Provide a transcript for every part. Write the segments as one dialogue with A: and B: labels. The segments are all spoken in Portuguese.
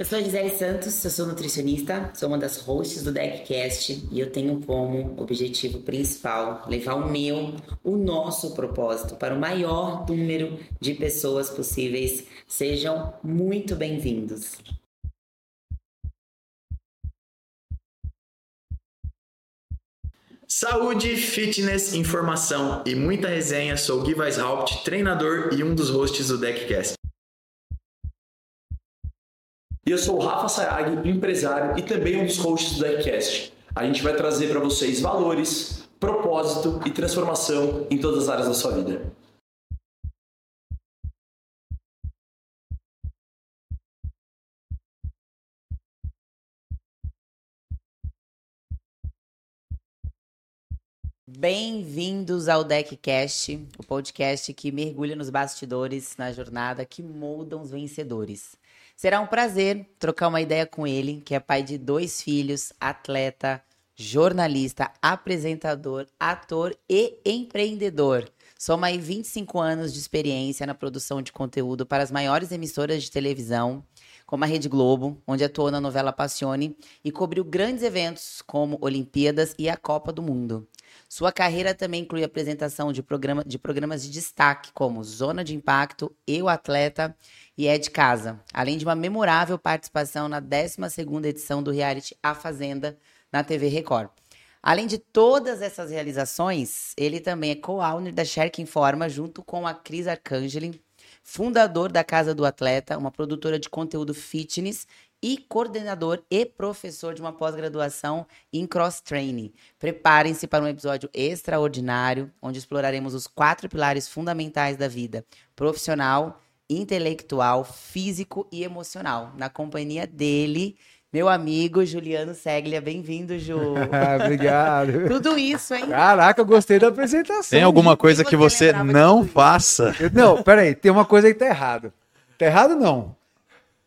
A: Eu sou a Gisele Santos, eu sou nutricionista, sou uma das hosts do DeckCast e eu tenho como objetivo principal levar o meu, o nosso propósito para o maior número de pessoas possíveis. Sejam muito bem-vindos.
B: Saúde, fitness, informação e muita resenha. Sou Gui Weishaupt, treinador e um dos hosts do DeckCast.
C: E eu sou o Rafa Sayag, empresário e também um dos hosts do Deckcast. A gente vai trazer para vocês valores, propósito e transformação em todas as áreas da sua vida.
A: Bem-vindos ao DeckCast, o podcast que mergulha nos bastidores na jornada que moldam os vencedores. Será um prazer trocar uma ideia com ele, que é pai de dois filhos, atleta, jornalista, apresentador, ator e empreendedor. Soma aí 25 anos de experiência na produção de conteúdo para as maiores emissoras de televisão, como a Rede Globo, onde atuou na novela Passione e cobriu grandes eventos como Olimpíadas e a Copa do Mundo. Sua carreira também inclui apresentação de, programa, de programas de destaque, como Zona de Impacto, Eu Atleta e É de Casa, além de uma memorável participação na 12ª edição do reality A Fazenda, na TV Record. Além de todas essas realizações, ele também é co-owner da Shark Informa, junto com a Cris Arcangeli, fundador da Casa do Atleta, uma produtora de conteúdo fitness e coordenador e professor de uma pós-graduação em cross-training. Preparem-se para um episódio extraordinário, onde exploraremos os quatro pilares fundamentais da vida: profissional, intelectual, físico e emocional. Na companhia dele, meu amigo Juliano Seglia. Bem-vindo, Ju.
D: Obrigado.
A: Tudo isso, hein?
D: Caraca, eu gostei da apresentação.
E: Tem alguma coisa
A: você
E: que você
A: lembrava de
E: não faça?
D: Eu- Não, peraí, tem uma coisa aí que tá errado. Tá errado não.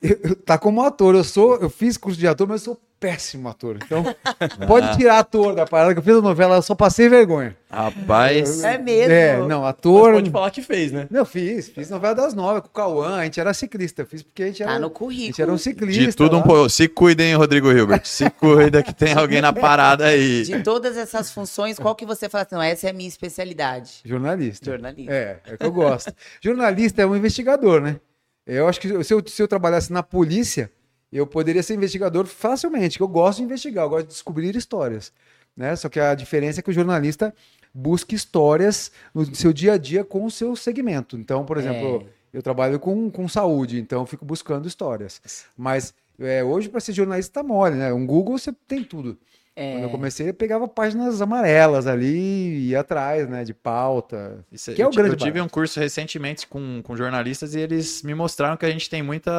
D: Eu- eu- tá como ator, eu sou, eu fiz curso de ator, mas eu sou péssimo ator. Então, pode tirar ator da parada que eu fiz a novela, eu só passei vergonha.
E: Rapaz,
A: É mesmo?
D: É, não,
C: Mas
D: ator.
C: pode falar que fez, né?
D: Não, fiz, fiz novela das nove com o Cauã, a gente era ciclista, eu fiz porque a gente era,
A: Tá no
D: a
A: currículo.
D: gente era um ciclista.
E: de tudo um
D: lá.
E: pouco. Se cuidem, hein, Rodrigo Hilbert. Se cuida que tem alguém na parada aí.
A: De todas essas funções, qual que você fala assim, não, essa é a minha especialidade?
D: Jornalista.
A: Jornalista.
D: É, é o que eu gosto. Jornalista é um investigador, né? Eu acho que se eu, se eu trabalhasse na polícia, eu poderia ser investigador facilmente, que eu gosto de investigar, eu gosto de descobrir histórias. Né? Só que a diferença é que o jornalista busca histórias no seu dia a dia com o seu segmento. Então, por exemplo, eu trabalho com, com saúde, então eu fico buscando histórias. Mas é, hoje, para ser jornalista, tá mole, né? Um Google você tem tudo.
A: É.
D: Quando eu comecei, eu pegava páginas amarelas ali e ia atrás, né? De pauta.
E: Isso-
D: Que é
E: eu,
D: o
E: ti-
D: grande
E: eu tive
D: barato.
E: um curso recentemente com, com jornalistas e eles me mostraram que a gente tem muita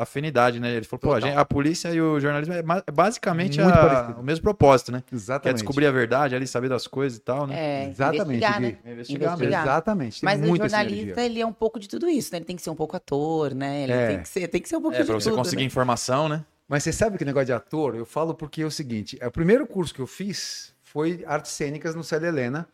E: afinidade, né? Ele falou, pô, a, gente- a polícia e o jornalismo é ma- basicamente a- o mesmo propósito, né? Quer
D: Exatamente.
E: descobrir a verdade ali, saber das coisas e tal, né?
A: É,
D: Exatamente,
A: investigar, né?
E: Investigar mesmo.
D: Exatamente. Tem
A: Mas o jornalista,
D: sinergia.
A: ele é um pouco de tudo isso, né? Ele tem que ser um pouco ator, né? Ele
D: É.
A: tem, que ser, tem que ser um pouco
E: É,
A: de
E: pra você
A: tudo,
E: conseguir
A: né?
E: informação, né?
D: Mas você sabe que negócio de ator, eu falo porque é o seguinte: é, o primeiro curso que eu fiz foi artes cênicas no Célia Helena,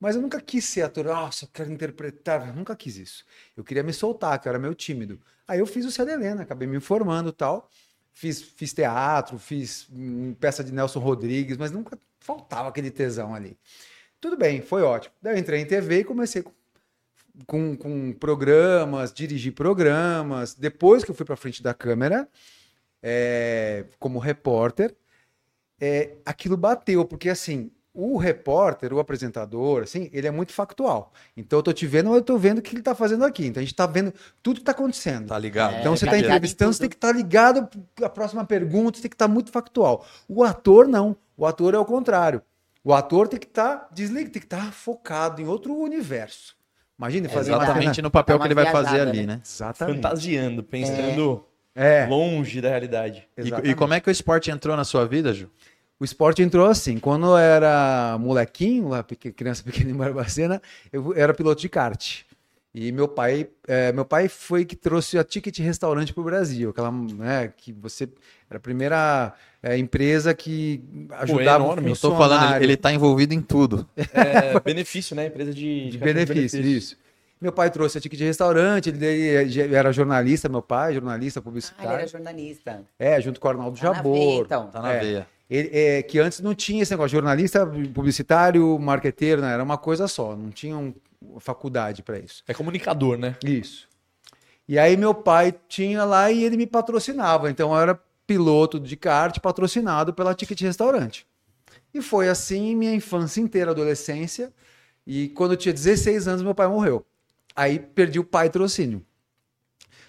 D: mas eu nunca quis ser ator. Nossa, eu quero interpretar. Eu nunca quis isso. Eu queria me soltar, que eu era meio tímido. Aí eu fiz o Célia Helena, acabei me formando tal. Fiz, fiz teatro, fiz hum, peça de Nelson Rodrigues, mas nunca faltava aquele tesão ali. Tudo bem, foi ótimo. Daí eu entrei em TV e comecei com, com, com programas, dirigi programas. Depois que eu fui para frente da câmera, é, como repórter, é, aquilo bateu, porque assim, o repórter, o apresentador, assim, ele é muito factual. Então eu tô te vendo, mas eu tô vendo o que ele tá fazendo aqui. Então a gente tá vendo tudo que tá acontecendo.
E: Tá ligado?
A: É,
D: Então você
A: tá
D: está
A: ligado em
D: entrevistando, você tem que estar ligado à próxima pergunta, você tem que estar muito factual. O ator não. O ator é o contrário. O ator tem que estar desligado, tem que estar focado em outro universo. Imagine fazer uma
E: Exatamente
D: cena-
E: no papel
A: Dá
E: que
A: uma
E: ele vai fazer
A: viajada,
E: ali,
A: né?
E: né?
D: Exatamente.
C: Fantasiando, pensando
D: É,
C: longe da realidade.
E: E, e como é que o esporte entrou na sua vida, Ju?
D: O esporte entrou assim. Quando eu era molequinho, lá, criança pequena em Barbacena, eu era piloto de kart. E meu pai, é, meu pai foi que trouxe a Ticket Restaurante para o Brasil, aquela, né, que você era a primeira é, empresa que ajudava o
C: enorme.
E: Eu tô falando, ele,
D: funcionário.
E: ele tá envolvido em tudo.
C: É, benefício, né? Empresa de,
D: de
C: cartão
D: benefício, isso. Meu pai trouxe a ticket de restaurante, ele, ele era jornalista, meu pai, jornalista,
A: Ah,
D: publicitário.
A: ele era jornalista.
D: É, junto com o Arnaldo
A: Tá na
D: Jabor.
A: veia, então.
E: Tá na
D: É.
E: veia.
D: Ele- é, que antes não tinha esse negócio, jornalista, publicitário, marqueteiro, né? era uma coisa só, não tinha um- faculdade para isso.
F: É comunicador, né?
D: Isso. E aí meu pai tinha lá e ele me patrocinava, então eu era piloto de kart patrocinado pela Ticket Restaurante. E foi assim minha infância inteira, adolescência, e quando eu tinha 16 anos meu pai morreu. Aí perdi o pai trocínio.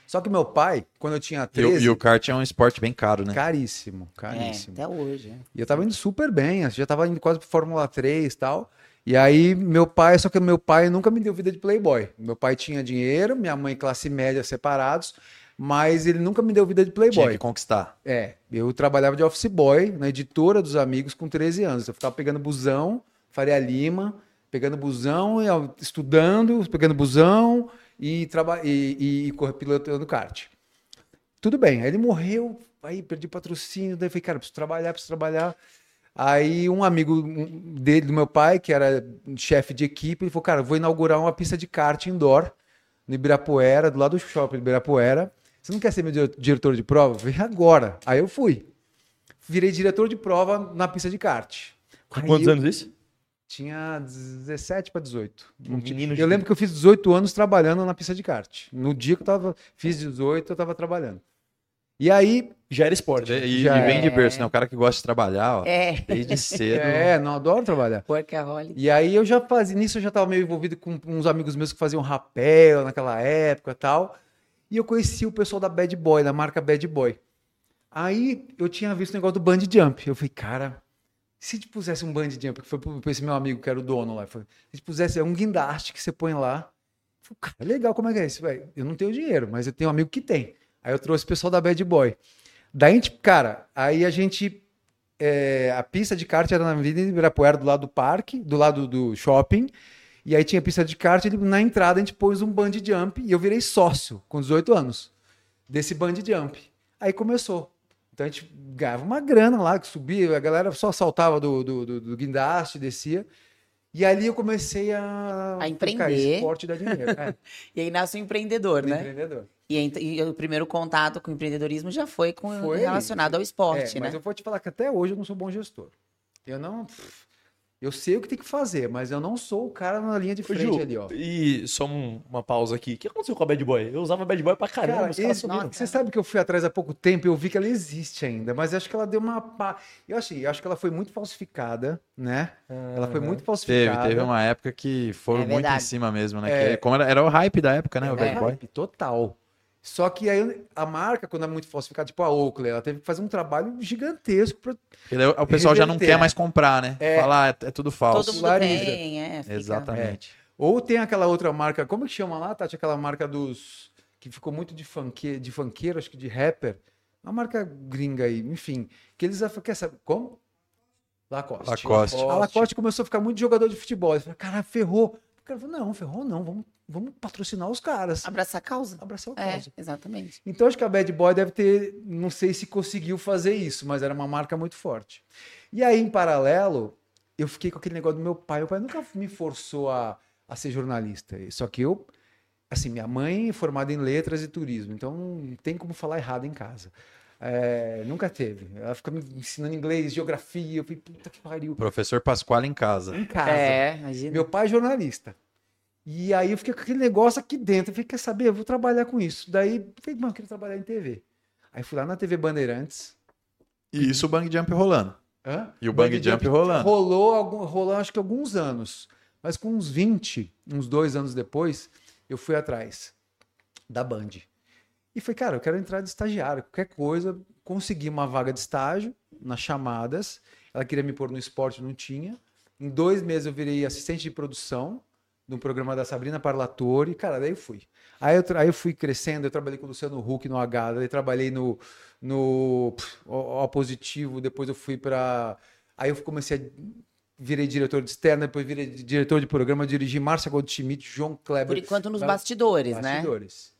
D: Só que meu pai, quando eu tinha
E: E, o-
D: 13,
E: e o kart é um esporte bem caro, né?
D: caríssimo,
A: É,
D: caríssimo.
A: até hoje. é.
D: E eu tava indo super bem, assim, já tava indo quase pro Fórmula 3 e tal. E aí, meu pai, só que meu pai nunca me deu vida de playboy. Meu pai tinha dinheiro, minha mãe classe média separados, mas ele nunca me deu vida de
E: Tinha
D: playboy.
E: que conquistar.
D: É, eu trabalhava de office boy na editora dos amigos com 13 anos. Eu ficava pegando busão, Faria Lima, pegando busão, e, estudando, pegando busão e, e, e, e pilotando kart. Tudo bem, aí ele morreu, aí perdi patrocínio, daí falei, cara, preciso trabalhar, preciso trabalhar. Aí um amigo dele, do meu pai, que era chefe de equipe, ele falou, cara, vou inaugurar uma pista de kart indoor no Ibirapuera, do lado do shopping do Ibirapuera. Você não quer ser meu dire- diretor de prova? Falei, agora. Aí eu fui. Virei diretor de prova na pista de kart.
F: Com quantos
D: eu
F: anos isso?
D: Tinha 17 para 18. Não tinha-
F: menino de-
D: Eu lembro que eu fiz 18 anos trabalhando na pista de kart. No dia que eu tava, fiz 18, eu tava trabalhando. E aí,
F: Já era esporte.
E: E,
D: Já
E: e vem de
A: é.
E: berço, né? O cara que gosta de trabalhar, ó,
A: É,
E: desde cedo.
D: é, não adoro trabalhar.
A: workaholic.
D: E aí eu já fazia, nisso eu já estava meio envolvido com uns amigos meus que faziam rapel naquela época e tal. E eu conheci o pessoal da Bad Boy, da marca Bad Boy. Aí eu tinha visto o negócio do bungee jump. Eu falei, cara, se te pusesse um bungee jump, que foi pra esse meu amigo que era o dono lá, se te pusesse é um guindaste que você põe lá. Falei, cara, legal, como é que é isso? velho? Eu não tenho dinheiro, mas eu tenho um amigo que tem. Aí eu trouxe o pessoal da Bad Boy. Daí, a gente, cara, aí a gente é, a pista de kart era na Avenida Ibirapuera, do lado do parque, do lado do shopping. E aí tinha pista de kart, ele, na entrada a gente pôs um bungee jump e eu virei sócio com 18 anos desse bungee jump. Aí começou. Então a gente ganhava uma grana lá, que subia, a galera só saltava do, do, do, do guindaste, descia. E ali eu comecei a...
A: A empreender.
D: Cara, esporte dá dinheiro. É,
A: E aí nasce o empreendedor, né?
D: empreendedor.
A: E, e o primeiro contato com o empreendedorismo já foi, com,
D: Foi
A: relacionado ao
D: É,
A: esporte,
D: mas
A: né?
D: eu vou te falar que até hoje eu não sou bom gestor. Eu não. pff, Eu sei o que tem que fazer, mas eu não sou o cara na linha de frente
F: Ju,
D: ali, ó.
F: E só um- uma pausa aqui. O que aconteceu com a Bad Boy? Eu usava Bad Boy pra caramba,
D: Cara, você sabe que eu fui atrás há pouco tempo e eu vi que ela existe ainda, mas acho que ela deu uma. pá- Eu achei, eu acho que ela foi muito falsificada, né? Ela foi muito
E: Teve,
D: falsificada.
E: teve uma época que foram
A: É
E: muito em cima mesmo, né?
D: É.
E: Que, como era, era o hype da época, né? O
D: É,
E: Bad Boy.
D: hype total. Só que aí a marca, quando é muito falsificada, tipo a Oakley, ela teve que fazer um trabalho gigantesco
E: Porque daí o pessoal já não
D: Reverter.
E: quer mais comprar, né?
D: É.
E: Falar, é, é tudo falso.
A: Todo mundo tem, é. fica-
E: Exatamente.
D: Ou tem aquela outra marca, como que chama lá, Tati? Aquela marca dos. que ficou muito de, funke, de funkeiro, acho que de rapper. Uma marca gringa aí, enfim. Que eles. Quer saber? Como? Lacoste.
E: Lacoste.
D: A Lacoste começou a ficar muito jogador de futebol. Eu falei, cara, ferrou. Cara falou, não, ferrou não, vamos, vamos patrocinar os caras.
A: Abraçar a causa.
D: Abraçar o
A: É,
D: caso.
A: exatamente.
D: Então acho que a Bad Boy deve ter, não sei se conseguiu fazer isso, mas era uma marca muito forte. E aí, em paralelo, eu fiquei com aquele negócio do meu pai. Meu pai nunca me forçou a, a ser jornalista. Só que eu, assim, minha mãe é formada em letras e turismo, então não tem como falar errado em casa. É, nunca teve. Ela fica me ensinando inglês, geografia. Eu falei, puta que pariu.
E: Professor Pascoal em casa.
D: Em casa.
A: É, imagina.
D: Meu pai é jornalista. E aí eu fiquei com aquele negócio aqui dentro. Eu falei, quer saber? Eu vou trabalhar com isso. Daí, eu falei, mano, eu queria trabalhar em TV. Aí fui lá na TV Bandeirantes.
E: E isso o bang jump rolando.
D: Hã?
E: E o bang jump rolando.
D: Rolou, algum, rolou acho que alguns anos. Mas com uns 20, uns dois anos depois, eu fui atrás da Band. E falei, cara, eu quero entrar de estagiário. Qualquer coisa, consegui uma vaga de estágio nas chamadas. Ela queria me pôr no esporte, não tinha. Em dois meses eu virei assistente de produção no programa da Sabrina Parlatore. Cara, daí eu fui. Aí eu, aí eu fui crescendo, eu trabalhei com o Luciano Huck no H, daí trabalhei no, no pff, O O positivo, depois eu fui para Aí eu comecei a. Virei diretor de externa, depois virei diretor de programa, dirigi Márcia Goldschmidt, João Kleber.
A: Por enquanto nos
D: Ba-
A: bastidores, né?
D: bastidores.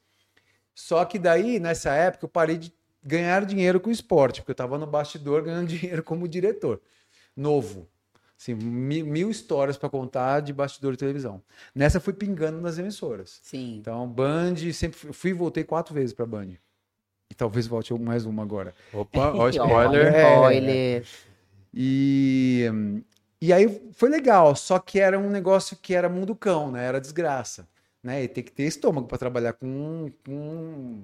D: Só que daí, nessa época, eu parei de ganhar dinheiro com o esporte, porque eu estava no bastidor ganhando dinheiro como diretor. Novo. Assim, mil, mil histórias para contar de bastidor de televisão. Nessa fui pingando nas emissoras.
A: Sim.
D: Então, Band, sempre fui- fui e voltei quatro vezes para Band. E talvez volte mais uma agora.
E: Opa, ó,
A: Olha,
E: spoiler.
D: É.
A: Spoiler.
D: E, e aí foi legal, só que era um negócio que era mundo cão, né? Era desgraça. Né? E tem que ter estômago para trabalhar com, com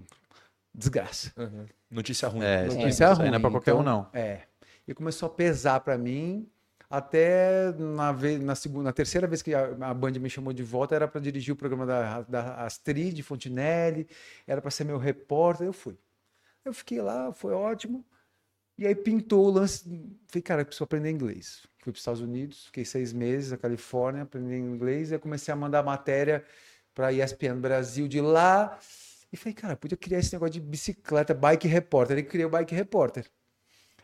D: desgraça.
F: Uhum. Notícia ruim.
E: É,
D: Notícia
E: aí- isso aí
D: ruim,
E: não é pra qualquer um,
D: então,
E: não.
D: É. E começou a pesar para mim até na, vez, na, segunda, na terceira vez que a, a Band me chamou de volta, era para dirigir o programa da, da Astrid Fontinelli, era para ser meu repórter, eu fui. Eu fiquei lá, foi ótimo. E aí pintou o lance. Falei, cara, eu preciso aprender inglês. Fui para os Estados Unidos, fiquei seis meses na Califórnia, aprendi inglês, e aí comecei a mandar matéria para a ESPN Brasil de lá. E falei, cara, podia criar esse negócio de bicicleta, bike repórter. Aí criei o bike repórter.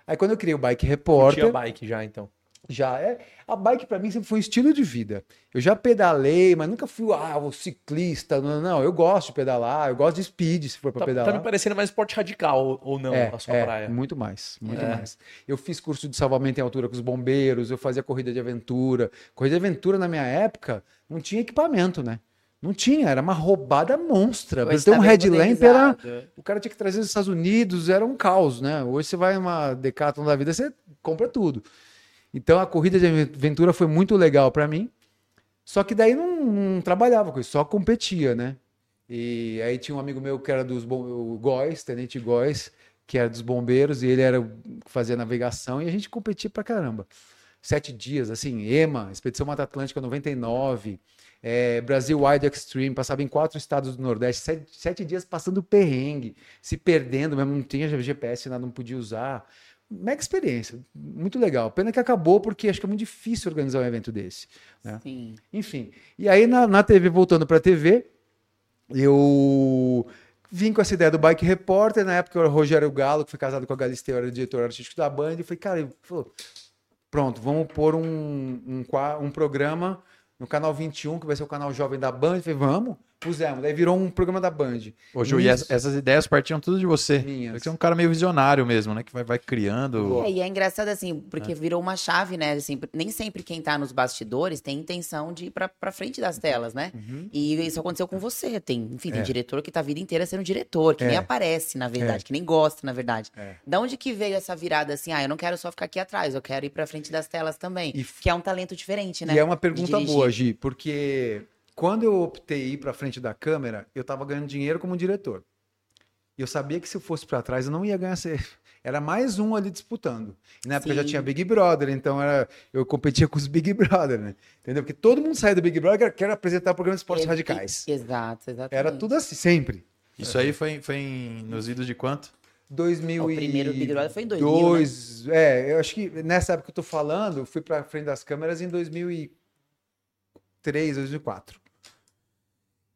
D: Aí quando eu criei o bike
F: Não
D: repórter,
F: tinha bike já, então.
D: já é. A bike para mim sempre foi um estilo de vida. Eu já pedalei, mas nunca fui ah, o ciclista. Não, não, eu gosto de pedalar, eu gosto de speed se for para
F: Tá, tá
D: pedalar.
F: me parecendo mais esporte radical, ou- ou não,
D: é,
F: a sua
D: é,
F: praia.
D: muito mais, muito
F: É.
D: mais. Eu fiz curso de salvamento em altura com os bombeiros, eu fazia corrida de aventura. Corrida de aventura na minha época não tinha equipamento, né? Não tinha, era uma roubada monstra.
A: Hoje
D: ter um
A: tá
D: headlamp era, o cara tinha que trazer dos Estados Unidos, era um caos, né? Hoje você vai numa Decathlon da vida, você compra tudo. Então a corrida de aventura foi muito legal para mim. Só que daí não, não trabalhava com isso, só competia, né? E aí tinha um amigo meu que era dos bom- o Góis, Tenente Góis, que era dos bombeiros, e ele era o que fazia navegação, e a gente competia pra caramba. Sete dias, assim, EMA, Expedição Mata Atlântica 99, é, Brasil Wide Extreme, passava em quatro estados do Nordeste, sete, sete dias passando perrengue, se perdendo, mesmo não tinha GPS, nada, não podia usar. Mega experiência, muito legal. Pena que acabou, porque acho que é muito difícil organizar um evento desse. né?
A: Sim.
D: Enfim, e aí na, na TV, voltando para a TV, eu vim com essa ideia do Bike Repórter. Na época, o Rogério Galo, que foi casado com a Galisteu, era diretor artístico da Band. E falei, cara, pronto, vamos pôr um, um, um programa no canal 21, que vai ser o canal jovem da Band. Eu falei, vamos, pusemos. Daí virou um programa da Band.
E: Ô, Ju, e essa- essas ideias partiam tudo de você.
D: Minhas.
E: Você é um cara meio visionário mesmo, né? Que vai, vai criando.
A: É, e é engraçado assim, porque virou uma chave, né? Assim, nem sempre quem tá nos bastidores tem intenção de ir pra, pra frente das telas, né? E isso aconteceu com você. Tem, enfim, tem
D: É.
A: diretor que tá a vida inteira sendo diretor, que nem
D: É.
A: aparece, na verdade,
D: É.
A: que nem gosta, na verdade.
D: É.
A: Da onde que veio essa virada assim? Ah, eu não quero só ficar aqui atrás, eu quero ir pra frente das telas também.
D: E
A: Que é um talento diferente, né?
D: E é uma pergunta boa, Gi, porque quando eu optei ir para frente da câmera, eu estava ganhando dinheiro como diretor. E eu sabia que se eu fosse para trás, eu não ia ganhar. ser- Era mais um ali disputando. E na época eu já tinha Big Brother, então era, eu competia com os Big Brother, né? Entendeu? Porque todo mundo sai do Big Brother e quer- apresentar programa de esportes radicais.
A: Exato, exatamente.
D: Era tudo assim, sempre.
E: Isso aí foi, foi em- nos idos de quanto?
D: 2000
A: O primeiro Big Brother foi em 2000, né?
D: Dois, É, eu acho que nessa época que eu tô falando, eu fui pra frente das câmeras em 2003, 2004.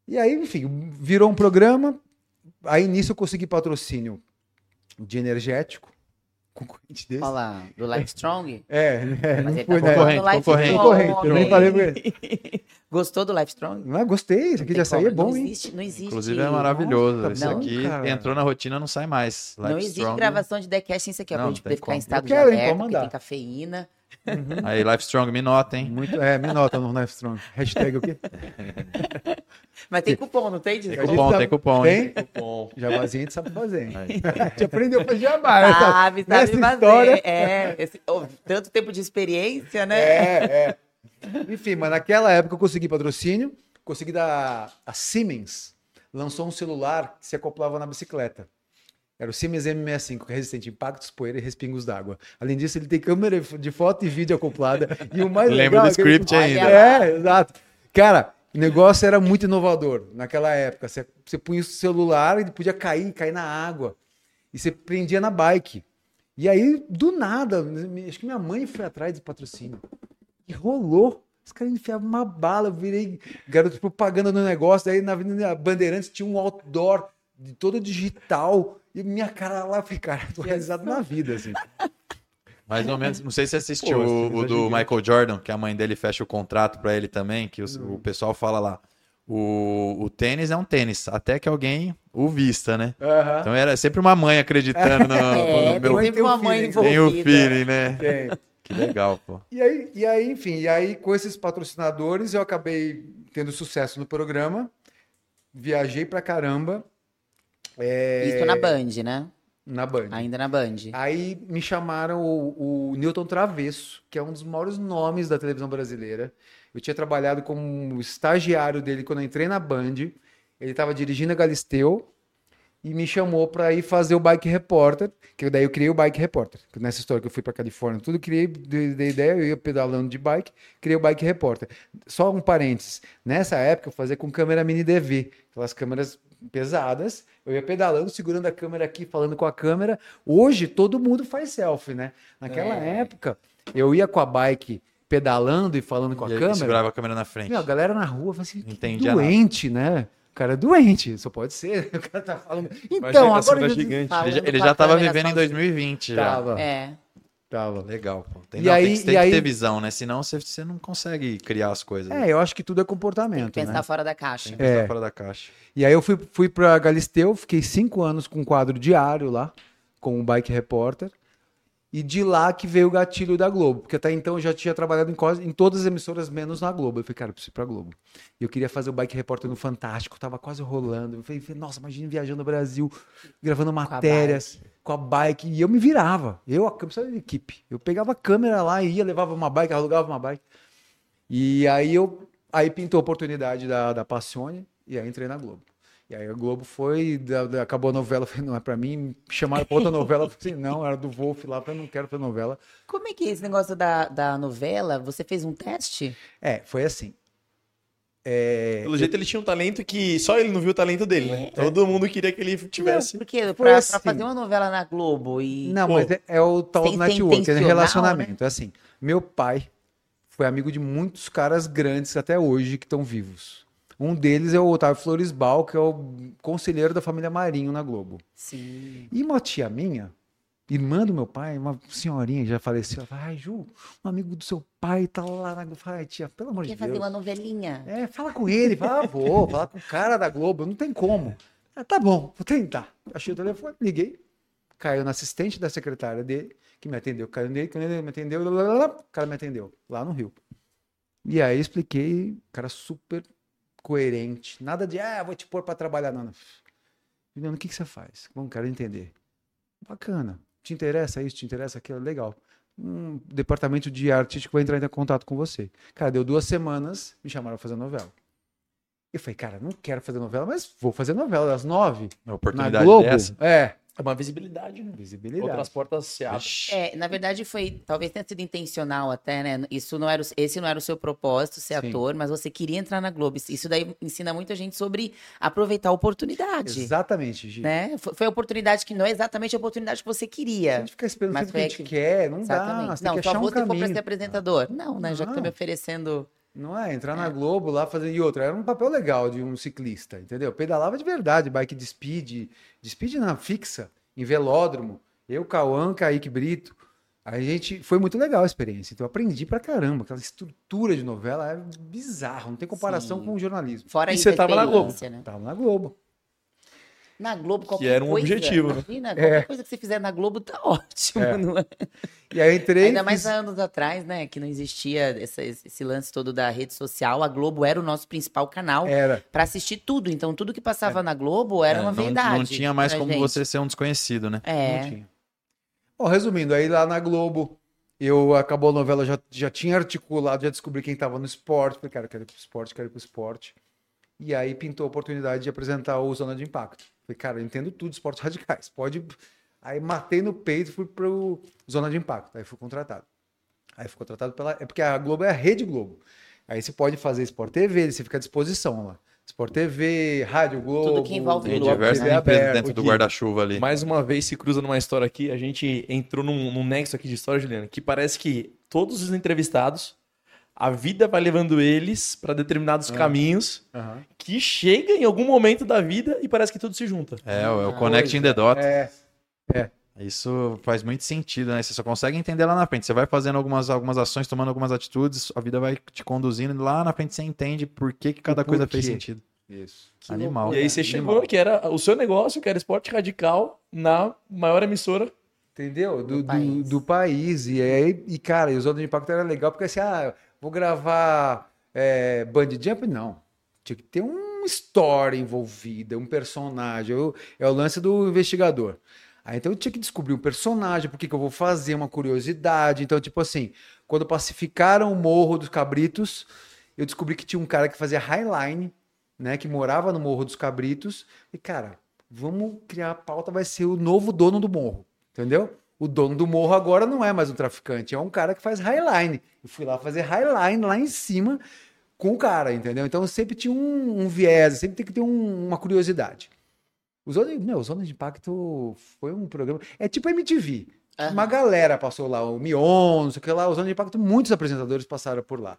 D: E aí, enfim, virou um programa. Aí nisso eu consegui patrocínio de energético, concorrente desse.
A: Olha lá, do Life Strong.
D: É, é
A: Mas
D: não
A: ele
D: foi,
A: tá
D: né?
A: falando do Life
E: Concorrente,
A: Strong.
D: concorrente, eu nem falei pra ele.
A: Gostou do Life Strong?
D: Não? Gostei, isso aqui já saiu, é bom,
A: não
D: hein?
A: existe, não existe.
E: Inclusive é maravilhoso. Isso
A: não,
E: aqui
D: cara.
E: entrou na rotina, não sai mais.
A: Não
E: Life
A: existe
E: Strong.
A: gravação de decast isso aqui, ó,
E: Não,
A: pra gente
E: não
A: poder ficar em estado
D: Eu
A: de
D: quero,
A: alerta, tem cafeína.
E: Aí, Life Strong, me nota, hein?
D: Muito, é, me nota no Life Strong. Hashtag o quê?
A: Mas tem cupom, não tem?
E: Tem cupom,
D: tá-
E: tem cupom, hein?
D: Tem?
F: Bom.
D: Jabazinho a gente sabe fazer, hein? A gente aprendeu a fazer jabá. né?
A: Sabe, sabe
D: Nessa
A: fazer.
D: história-
A: É, esse- oh, tanto tempo de experiência, né?
D: É, é. Enfim, mas naquela época eu consegui patrocínio, consegui dar. A Siemens lançou um celular que se acoplava na bicicleta. Era o Siemens M65, que é resistente a impactos, poeira e respingos d'água. Além disso, ele tem câmera de foto e vídeo acoplada. E o mais
E: Lembra do
D: é que ele-
E: script ainda.
D: É, exato. Cara, o negócio era muito inovador naquela época. Você, você punha o celular e ele podia cair, cair na água. E você prendia na bike. E aí, do nada, acho que minha mãe foi atrás de patrocínio. E rolou. Os caras enfiavam uma bala, eu virei garoto de propaganda no negócio. Daí na Avenida Bandeirantes tinha um outdoor de todo digital. E minha cara lá, eu falei, cara, tô realizado na vida, assim.
E: Mais ou menos. Não sei se você assistiu
D: Pô,
E: o, o do. Michael Jordan, que a mãe dele fecha o contrato pra ele também, que os- o pessoal fala lá. O, o tênis é um tênis, até que alguém o vista, né? Então era sempre uma mãe acreditando no,
A: É,
E: no
A: tem
E: meu.
D: tem
A: uma
D: um
A: mãe
D: feeling.
E: Tem o
A: envolvida.
E: feeling, né?
D: Tem.
E: Que legal, pô.
D: E aí, e aí, enfim, e aí com esses patrocinadores eu acabei tendo sucesso no programa. Viajei pra caramba. É,
A: Isso na Band, né?
D: Na Band.
A: Ainda na Band.
D: Aí me chamaram o, o Newton Travesso, que é um dos maiores nomes da televisão brasileira. Eu tinha trabalhado como estagiário dele quando eu entrei na Band. Ele estava dirigindo a Galisteu e me chamou para ir fazer o Bike Repórter, que daí eu criei o Bike Repórter. Nessa história que eu fui para Califórnia, tudo criei, dei dei ideia, eu ia pedalando de bike, criei o Bike Repórter. Só um parênteses, nessa época eu fazia com câmera mini DV, aquelas câmeras pesadas, eu ia pedalando, segurando a câmera aqui, falando com a câmera. Hoje todo mundo faz selfie, né? Naquela
A: É.
D: época, eu ia com a bike pedalando e falando com a
E: E
D: câmera.
E: segurava a câmera na frente.
D: Meu, a galera na rua assim, que
E: Entendia
D: doente, né? O cara é doente, só pode ser. O cara tá falando. Então,
F: Imagina a
D: agora eu
F: gigante.
A: Falando
E: Ele já, ele já tava vivendo em
A: sozinho.
E: 2020 já.
D: tava,
A: É.
D: tava.
E: Legal, pô. Tem,
D: E
E: não,
D: aí-
E: tem, que- tem
D: e
E: que
D: aí-
E: ter visão, né? Senão você, você não consegue criar as coisas.
D: É, eu acho que tudo é comportamento,
A: Pensar
D: né?
A: fora da caixa.
E: Tem que pensar
D: É.
E: fora da caixa.
D: E aí eu fui, fui pra Galisteu, fiquei cinco anos com um quadro diário lá, com o Bike Repórter. E de lá que veio o gatilho da Globo, porque até então eu já tinha trabalhado em, quase, em todas as emissoras, menos na Globo. Eu falei, cara, eu preciso ir pra Globo. E eu queria fazer o Bike Repórter no Fantástico, tava quase rolando. Eu falei, nossa, imagina viajando no Brasil, gravando matérias com a bike. E eu me virava. Eu, a câmera de equipe. Eu pegava a câmera lá, ia, levava uma bike, alugava uma bike. E aí eu aí pintou a oportunidade da, da Passione e aí entrei na Globo. E aí a Globo foi, da- da- acabou a novela, falei, não é pra mim, me chamaram pra outra novela, falei, não, era do Wolf lá, eu falei, não quero fazer novela.
A: Como é que é esse negócio da, da novela? Você fez um teste?
D: É, foi assim. É,
F: Pelo jeito ele tinha um talento que só ele não viu o talento dele, né? Todo mundo queria que ele tivesse.
A: Porque pra,
D: assim.
A: pra fazer uma novela na Globo e.
D: Não,
F: Pô,
D: mas é, é o tal
A: sem
D: do
A: ser
D: network, é relacionamento. É assim, meu pai foi amigo de muitos caras grandes até hoje que estão vivos. Um deles é o Otávio Floresbal, que é o conselheiro da família Marinho na Globo.
A: Sim.
D: E uma tia minha, irmã do meu pai, uma senhorinha que já faleceu, ela fala, ai, Ju, um amigo do seu pai tá lá na Globo. Ai, tia, pelo amor de
A: Quer fazer
D: Deus.
A: uma novelinha?
D: É, fala com ele, fala, ah, vou, falar com o cara da Globo, não tem como. Ah, tá bom, vou tentar. Achei o telefone, liguei, caiu na assistente da secretária dele, que me atendeu, caiu nele, que ele me atendeu, lá, lá, lá, o cara me atendeu, lá no Rio. E aí expliquei, cara super coerente, nada de, ah, vou te pôr pra trabalhar, não. não. Juliano, o que, que você faz? Bom, quero entender. Bacana. Te interessa isso? Te interessa aquilo? Legal. Um departamento de artístico vai entrar em contato com você. Cara, deu duas semanas, me chamaram pra fazer novela. Eu falei, cara, não quero fazer novela, mas vou fazer novela das nove.
E: Uma
D: Na
E: oportunidade
D: Globo.
E: dessa.
D: É.
F: É uma visibilidade, né?
D: Visibilidade.
F: Outras portas se abrem.
A: É, na verdade foi, talvez tenha sido intencional até, né? Isso não era, o- esse não era o seu propósito, ser
D: Sim.
A: ator, mas você queria entrar na Globo. Isso daí ensina muita gente sobre aproveitar a oportunidade,
D: Exatamente, Gi.
A: né? Foi, foi a oportunidade que não é exatamente a oportunidade que você
D: A
A: queria.
D: gente fica esperando
A: Mas
D: sempre o que a gente
A: que-
D: quer, não dá.
A: Exatamente.
D: Você
A: Não,
D: tem que
A: só
D: achar um
A: você for pra
D: caminho.
A: ser apresentador. Não, né? Já que tá
D: Não.
A: me oferecendo.
D: Não é, entrar na Globo lá fazendo. E outra, era um papel legal de um ciclista, entendeu? Pedalava de verdade, bike de speed, de speed na fixa, em velódromo. Eu, Cauã, Kaique Brito. A gente. Foi muito legal a experiência. Então eu aprendi pra caramba. Aquela estrutura de novela é bizarro, não tem comparação
A: Sim.
D: com o jornalismo.
A: Fora
F: E
A: isso,
F: você tava na Globo?
A: Né?
D: Tava na Globo.
A: Na Globo, qualquer
F: era um
A: coisa,
F: objetivo, né?
A: Imagina, qualquer
D: É.
A: coisa que você fizer na Globo tá ótimo,
D: É.
A: não é?
D: E aí eu entrei.
A: Ainda mais
D: fiz-
A: há anos atrás, né? Que não existia essa- esse lance todo da rede social. A Globo era o nosso principal canal
D: Era.
A: pra assistir tudo. Então, tudo que passava na Globo era
E: É,
A: uma
E: não,
A: verdade.
E: não tinha mais como
A: gente.
E: você ser um desconhecido, né?
D: Não
A: É.
D: tinha. Bom, resumindo, aí lá na Globo, eu acabou a novela, já, já tinha articulado, já descobri quem estava no esporte. Falei, cara, eu quero ir pro esporte, quero ir pro esporte. E aí pintou a oportunidade de apresentar o Zona de Impacto. Falei, cara, eu entendo tudo de esportes radicais. Pode. Aí matei no peito e fui pro Zona de Impacto. Aí fui contratado. Aí fui contratado pela. É porque a Globo é a Rede Globo. Aí você pode fazer Sport TV, você fica à disposição lá. Sport TV, Rádio Globo.
A: que envolve
E: Tem
A: Globo,
E: diversas
A: né?
E: empresas dentro do guarda-chuva ali.
F: Mais uma vez se cruza numa história aqui, a gente entrou num, num nexo aqui de história, Juliana, que parece que todos os entrevistados, a vida vai levando eles para determinados caminhos
D: Aham.
F: que chega em algum momento da vida e parece que tudo se junta.
E: É, é o
A: Ah,
E: Connecting the Dots.
D: É.
E: Isso faz muito sentido, né? Você só consegue entender lá na frente. Você vai fazendo algumas, algumas ações, tomando algumas atitudes, a vida vai te conduzindo. Lá na frente você entende por que, que cada coisa fez sentido.
D: Isso.
E: Animal.
F: E aí você chegou, que era o seu negócio, que era esporte radical, na maior emissora
D: Entendeu? Do,
A: Do
D: do,
A: país.
D: do país. E, aí, e, cara, e o Zona de Impacto era legal porque assim, ah, vou gravar é, Band Jump? Não. Tinha que ter uma história envolvida, um personagem. Eu- é o lance do investigador. Aí então eu tinha que descobrir um personagem, por que eu vou fazer, uma curiosidade. Então, tipo assim, quando pacificaram o Morro dos Cabritos, eu descobri que tinha um cara que fazia highline, né? Que morava no Morro dos Cabritos. E, cara, vamos criar a pauta, vai ser o novo dono do morro. Entendeu? O dono do morro agora não é mais um traficante, é um cara que faz highline. Eu fui lá fazer highline lá em cima com o cara, entendeu? Então sempre tinha um, um viés, sempre tem que ter um- uma curiosidade. O Zona, o Zona de Impacto foi um programa. É tipo MTV. Uma galera passou lá, o Mion, não sei o que lá, o Zona de Impacto, muitos apresentadores passaram por lá.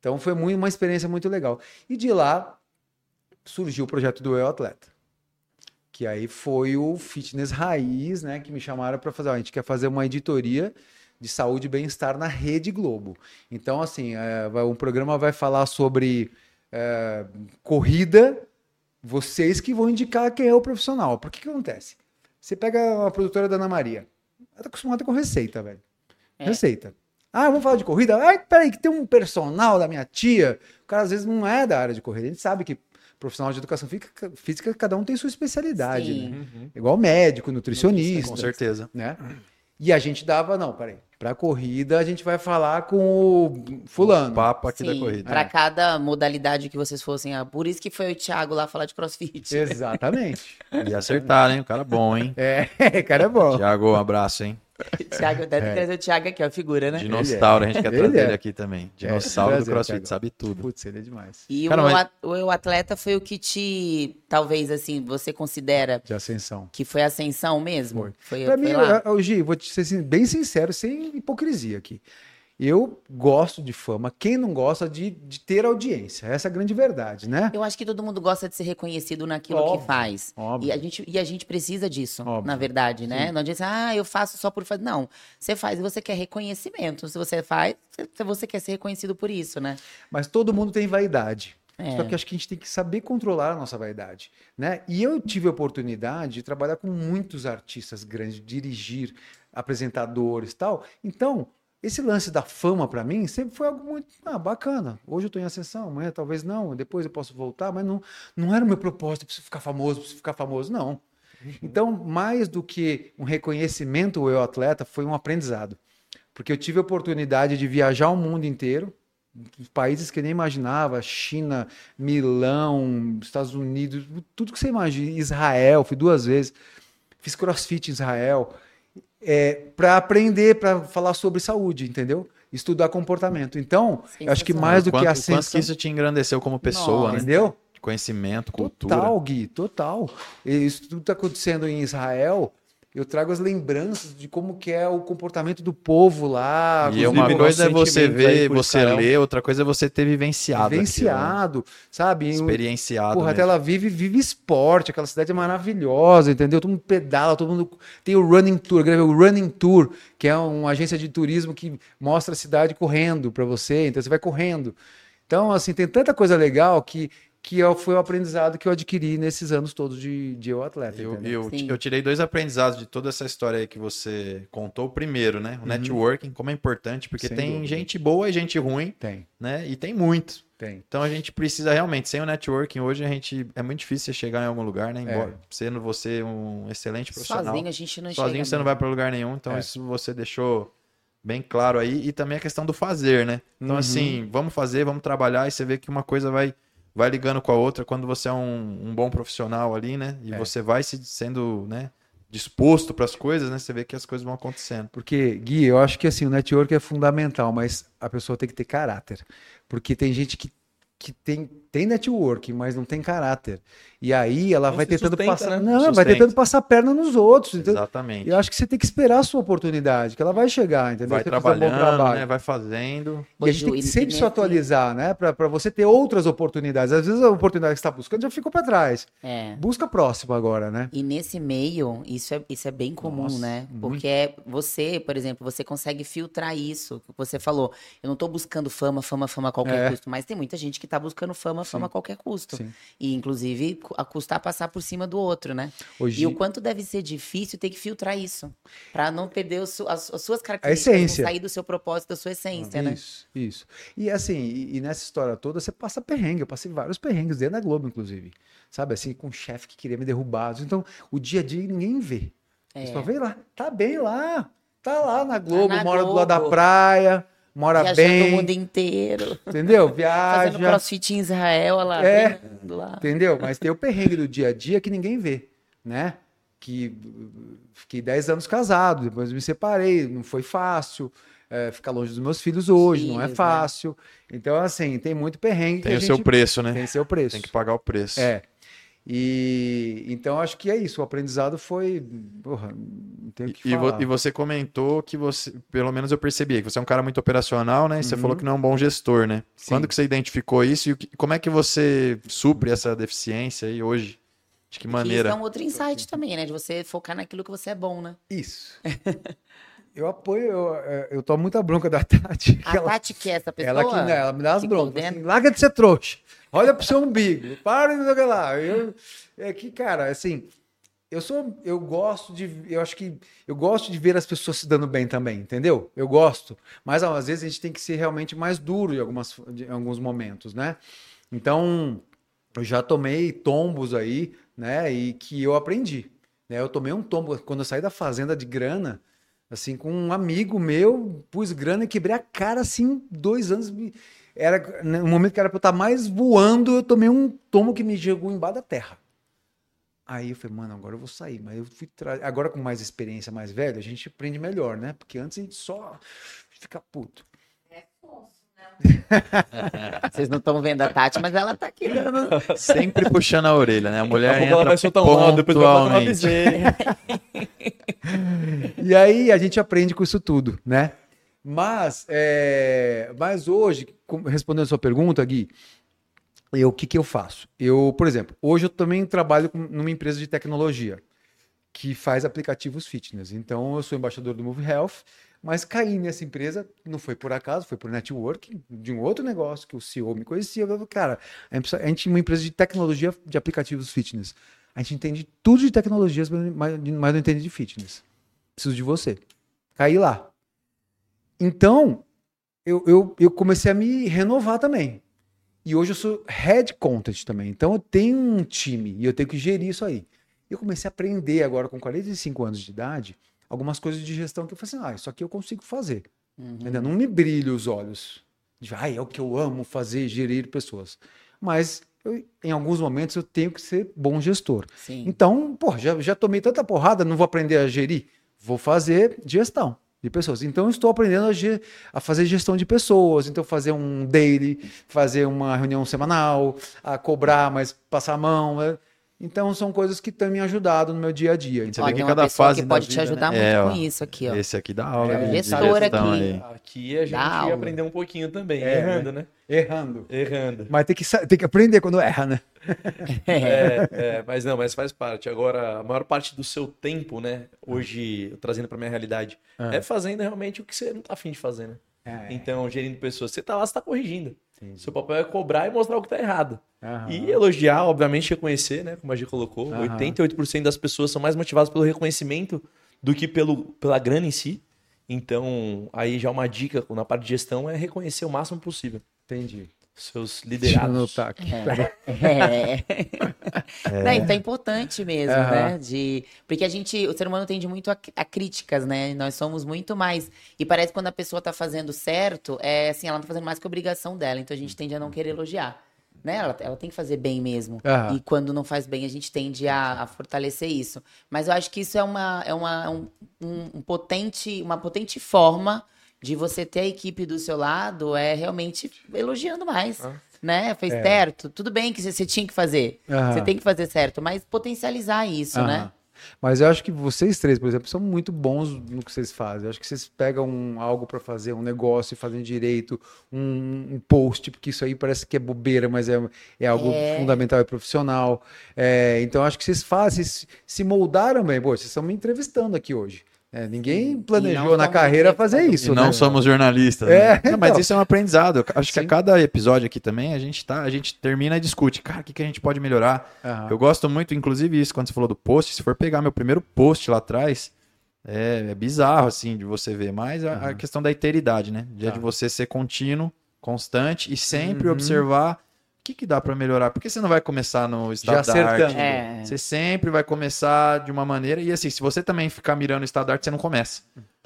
D: Então foi muito, uma experiência muito legal. E de lá surgiu o projeto do Eu Atleta. Que aí foi o Fitness Raiz, né? Que me chamaram para fazer. ó, a gente quer fazer uma editoria de saúde e bem-estar na Rede Globo. Então, assim, é, vai- um programa vai falar sobre é, corrida, vocês que vão indicar quem é o profissional. Por que que acontece? Você pega a produtora da Ana Maria, ela tá acostumada com receita, velho.
A: É.
D: Receita. Ah, vamos falar de corrida? Ai, peraí, que tem um personal da minha tia. O cara às vezes não é da área de corrida. A gente sabe que profissional de educação física, física cada um tem sua especialidade,
A: Sim.
D: né? Igual médico, nutricionista,
E: Com certeza.
D: né? E a gente dava, não, peraí, pra corrida a gente vai falar com o fulano.
E: Papo aqui da
A: Sim,
E: corrida.
A: Pra cada modalidade que vocês fossem. ah, Por isso que foi o Thiago lá falar de crossfit.
D: Exatamente.
E: E acertaram, hein? O cara é bom, hein?
D: É, cara é bom.
E: Tiago, um abraço, hein?
A: Thiago, deve trazer o Thiago aqui, ó, a figura, né?
E: Dinossauro, a gente quer
D: Ele
E: trazer
D: é.
E: ele aqui também. Dinossauro do
D: trazer,
E: CrossFit,
D: Thiago.
E: sabe tudo.
D: Putz, ele é demais.
A: E
E: Cara,
A: o,
E: mas-
A: o atleta foi o que te, talvez assim, você considera
D: De ascensão.
A: que foi ascensão mesmo?
D: Foi.
A: Foi,
D: Pra
A: foi
D: mim,
A: lá?
D: eu, eu, Gi, vou te ser bem sincero, sem hipocrisia aqui. Eu gosto de fama. Quem não gosta de, de ter audiência? Essa é a grande verdade, né?
A: Eu acho que todo mundo gosta de ser reconhecido naquilo
D: Óbvio,
A: que faz.
D: óbvio.
A: E a, gente, e a gente precisa disso,
D: Óbvio.
A: na verdade, né? Não adianta, ah, eu faço só por fazer. Não, você faz e você quer reconhecimento. Se você faz, você- quer ser reconhecido por isso, né?
D: Mas todo mundo tem vaidade.
A: É.
D: Só que acho que a gente tem que saber controlar a nossa vaidade, né? E eu tive a oportunidade de trabalhar com muitos artistas grandes, dirigir apresentadores, e tal. Então, esse lance da fama para mim sempre foi algo muito ah, bacana. Hoje eu tô em ascensão, amanhã talvez não, depois eu posso voltar, mas não, não era o meu propósito, preciso ficar famoso, preciso ficar famoso, não. Então, mais do que um reconhecimento, eu atleta foi um aprendizado. Porque eu tive a oportunidade de viajar o mundo inteiro, países que eu nem imaginava, China, Milão, Estados Unidos, tudo que você imagina, Israel, fui duas vezes, fiz crossfit em Israel, é, para aprender, para falar sobre saúde, entendeu? Estudar comportamento. Então, eu acho que mais do
E: quanto,
D: que a
E: quanto que isso te engrandeceu como pessoa, né?
D: entendeu?
E: Conhecimento, cultura.
D: Total, Gui, total. E Isso tudo está acontecendo em Israel. Eu trago as lembranças de como que é o comportamento do povo lá.
E: E
D: os
E: uma coisa é você ver, você
D: Israel.
E: ler, outra coisa é você ter vivenciado. aquilo, né?
D: vivenciado, sabe?
E: Experienciado.
D: Porra, até
E: mesmo.
D: ela vive, vive esporte, aquela cidade é maravilhosa, entendeu? Todo mundo pedala, todo mundo. Tem o Running Tour, gravei o Running Tour, que é uma agência de turismo que mostra a cidade correndo para você, então você vai correndo. Então, assim, tem tanta coisa legal que, que eu- foi o aprendizado que eu adquiri nesses anos todos de, de eu atleta.
E: Eu, eu, eu tirei dois aprendizados de toda essa história aí que você contou. O primeiro, né? O networking, como é importante, porque
D: Uhum. Sem
E: tem
D: dúvida.
E: gente boa e gente ruim,
D: Tem,
E: né? E tem muito.
D: tem.
E: Então a gente precisa realmente, sem o networking, hoje a gente é muito difícil você chegar em algum lugar, né?
D: É.
E: Embora sendo você um excelente profissional.
A: Sozinho a gente não
E: Sozinho
A: chega
E: você não
A: mesmo.
E: vai para lugar nenhum, então
D: É.
E: isso você deixou bem claro aí. E também a questão do fazer, né? Então,
D: Uhum.
E: assim, vamos fazer, vamos trabalhar e você vê que uma coisa vai, vai ligando com a outra quando você é um, um bom profissional ali, né? E
D: É.
E: você vai se sendo, né? Disposto para as coisas, né? Você vê que as coisas vão acontecendo.
D: Porque, Gui, eu acho que assim, o network é fundamental, mas a pessoa tem que ter caráter. Porque tem gente que, que tem, tem network, mas não tem caráter. E aí ela
F: Não
D: vai tentando
F: sustenta,
D: passar.
F: né?
D: Não, vai tentando passar a perna nos outros. Então,
E: Exatamente.
D: eu acho que você tem que esperar a sua oportunidade, que ela vai chegar, entendeu?
E: Vai
D: Você fazer um bom
E: trabalhando,
D: trabalho.
E: né? Vai fazendo.
D: E a gente tem que sempre se
A: nesse-
D: atualizar, né? Para você ter outras oportunidades. Às vezes a oportunidade que você está buscando já ficou para trás.
A: É.
D: Busca a próxima agora, né?
A: E nesse meio, isso é, isso é bem comum,
D: Nossa,
A: né?
D: muito.
A: Porque é você, por exemplo, você consegue filtrar isso. que Você falou, eu não tô buscando fama, fama, fama a qualquer
D: É.
A: custo, mas tem muita gente que tá buscando fama, fama a qualquer custo.
D: Sim.
A: E, inclusive, a custar passar por cima do outro, né?
D: Hoje,
A: E o quanto deve ser difícil ter que filtrar isso. Pra não perder su- as, as suas características,
D: essência.
A: não sair do seu propósito, da sua essência, né?
D: Isso, isso. E assim, e, e nessa história toda, você passa perrengue. Eu passei vários perrengues dentro da Globo, inclusive. Sabe, assim, com um chefe que queria me derrubar. Então, o dia a dia ninguém vê.
A: É.
D: Só vê lá. Tá bem lá. Tá lá na Globo,
A: na
D: mora do lado da
A: Globo.
D: praia, mora
A: Viajando o
D: bem.
A: mundo inteiro.
D: Entendeu?
A: Fazendo
D: Viaja.
A: crossfit em Israel, olha lá,
D: É.
A: lá.
D: Entendeu? Mas tem o perrengue do dia a dia que ninguém vê, né? Que fiquei 10 anos casado, depois me separei, não foi fácil. é, ficar longe dos meus filhos hoje não é
A: Filhos, né?
D: fácil. Então, assim, tem muito perrengue. que
E: Tem
D: a
E: o seu preço, né?
D: Tem seu preço.
E: Tem que pagar o preço.
D: É. E então acho que é isso. O aprendizado foi. Porra, não tenho o que
E: E,
D: falar.
E: e você comentou que você, pelo menos eu percebi, que você é um cara muito operacional, né? E você
D: Uhum.
E: falou que não é um bom gestor, né?
D: Sim.
E: Quando que você identificou isso e como é que você supre essa deficiência aí hoje? De que
A: Que
E: maneira?
A: isso é um outro insight também, né? De você focar naquilo que você é bom, né?
D: Isso. eu apoio, eu, é, eu tomo muita bronca da Tati. que
A: A
D: ela-
A: Tati que é essa pessoa.
D: Ela que não, ela me dá as broncas. Assim, Larga de ser trouxa. Olha pro seu umbigo. Para de que lá. Eu, é que, cara, assim, eu sou. Eu gosto de. Eu acho que. Eu gosto de ver as pessoas se dando bem também, entendeu? Eu gosto. Mas às vezes a gente tem que ser realmente mais duro em, algumas, em alguns momentos, né? Então, eu já tomei tombos aí, né? E que eu aprendi. Né? Eu tomei um tombo quando eu saí da fazenda de grana assim, com um amigo meu, pus grana e quebrei a cara, assim, dois anos. Era no momento que era pra eu estar mais voando, eu tomei um tomo que me jogou embaixo da terra. Aí eu falei, mano, agora eu vou sair. Mas eu fui tra... agora com mais experiência, mais velho, a gente aprende melhor, né? Porque antes a gente só fica puto.
A: Vocês não estão vendo a Tati, mas ela tá aqui dando.
E: Sempre puxando a orelha, né? A mulher
F: a pouco ela
E: entra
F: vai soltar um lado, depois vai uma.
D: E aí a gente aprende com isso tudo, né? Mas, é, mas hoje, respondendo a sua pergunta, Gui, eu, o que, que eu faço? Eu, por exemplo, hoje eu também trabalho numa empresa de tecnologia que faz aplicativos fitness. Então, eu sou embaixador do Move Health, mas caí nessa empresa, não foi por acaso, foi por networking de um outro negócio que o CEO me conhecia. Eu falei, cara, a gente é uma empresa de tecnologia de aplicativos fitness. A gente entende tudo de tecnologias, mas não entende de fitness. Preciso de você. Caí lá. Então, eu, eu, eu comecei a me renovar também. E hoje eu sou head content também. Então eu tenho um time e eu tenho que gerir isso aí. Eu comecei a aprender agora com 45 anos de idade algumas coisas de gestão que eu falei assim, ah, isso aqui eu consigo fazer. Ainda não me brilha os olhos. De, ah, é o que eu amo fazer, gerir pessoas. Mas eu- em alguns momentos eu tenho que ser bom gestor.
A: Sim.
D: Então, pô, já, já tomei tanta porrada, não vou aprender a gerir. Vou fazer gestão de pessoas. Então, eu estou aprendendo a, ge- a fazer gestão de pessoas. Então, fazer um daily, fazer uma reunião semanal, a cobrar, mas passar a mão. né? Então, são coisas que têm me ajudado no meu dia a dia.
E: Você
A: Ó,
E: vê
A: tem
E: que
A: uma
E: cada
A: pessoa
E: fase
A: que
E: da
A: pode te
E: vida,
A: ajudar
E: né?
A: muito
E: É,
A: com isso aqui, ó.
E: Esse aqui dá aula
D: É,
A: gestor aqui.
E: aí.
F: Aqui a gente aprendeu um pouquinho também,
D: É.
F: errando, né?
D: Errando.
F: Errando.
D: Mas tem que, tem que aprender quando erra, né?
F: É, é, mas não, mas faz parte. Agora, a maior parte do seu tempo, né? Hoje, trazendo pra minha realidade,
D: Ah.
F: é fazendo realmente o que você não tá afim de fazer, né?
D: É.
F: Então, gerindo pessoas. Você tá lá, você tá corrigindo. Seu papel é cobrar e mostrar o que tá errado.
D: Aham.
F: E elogiar, obviamente, reconhecer, né? Como a G colocou.
D: Aham.
F: 88% das pessoas são mais motivadas pelo reconhecimento do que pelo, pela grana em si. Então, aí já uma dica na parte de gestão é reconhecer o máximo possível
D: Entendi.
F: Seus
D: Deixa eu
F: liderados.
D: aqui.
A: É. Não, isso é importante mesmo,
D: Aham.
A: né? De... Porque a gente, o ser humano tende muito a, a críticas, né? Nós somos muito mais. E parece que quando a pessoa tá fazendo certo, é assim, ela não tá fazendo mais que obrigação dela. Então a gente tende a não querer elogiar. Né? Ela, ela tem que fazer bem mesmo.
D: Aham.
A: E quando não faz bem, a gente tende a, a fortalecer isso. Mas eu acho que isso é uma, é uma, um, um- um potente, uma potente forma de você ter a equipe do seu lado é realmente elogiando mais. Né? Fez
D: É.
A: certo. Tudo bem que você, tinha que fazer.
D: Aham.
A: Você tem que fazer certo, mas potencializar isso, né?
D: Aham. Mas eu acho que vocês três, por exemplo, são muito bons no que vocês fazem. Eu acho que vocês pegam um- algo para fazer, um negócio e fazem direito, um, um post, porque isso aí parece que é bobeira, mas é, é algo
A: É.
D: fundamental e profissional. É, então eu acho que vocês fazem, vocês se moldaram bem. Pô, vocês estão me entrevistando aqui hoje. É, ninguém planejou na carreira fazer
A: entrevistadores.
D: isso,
E: E não
D: né?
E: somos jornalistas.
D: É,
E: né? Não, mas
D: então.
E: isso é um aprendizado. Eu acho que a
D: Sim.
E: cada episódio aqui também a gente tá, a gente termina e discute, cara, o que, que a gente pode melhorar.
D: Aham.
E: Eu gosto muito, inclusive, isso quando você falou do post. Se for pegar meu primeiro post lá atrás, é, é bizarro assim de você ver. Mas a, a questão da iteridade, né? De,
D: Tá.
E: de você ser contínuo, constante e sempre
D: Uhum.
E: observar que, que dá pra melhorar. Porque você não vai começar no
D: Já
E: estado da arte.
D: acertando.
A: É.
E: Você sempre vai começar de uma maneira. E assim, se você também ficar mirando o estado da arte, você não começa.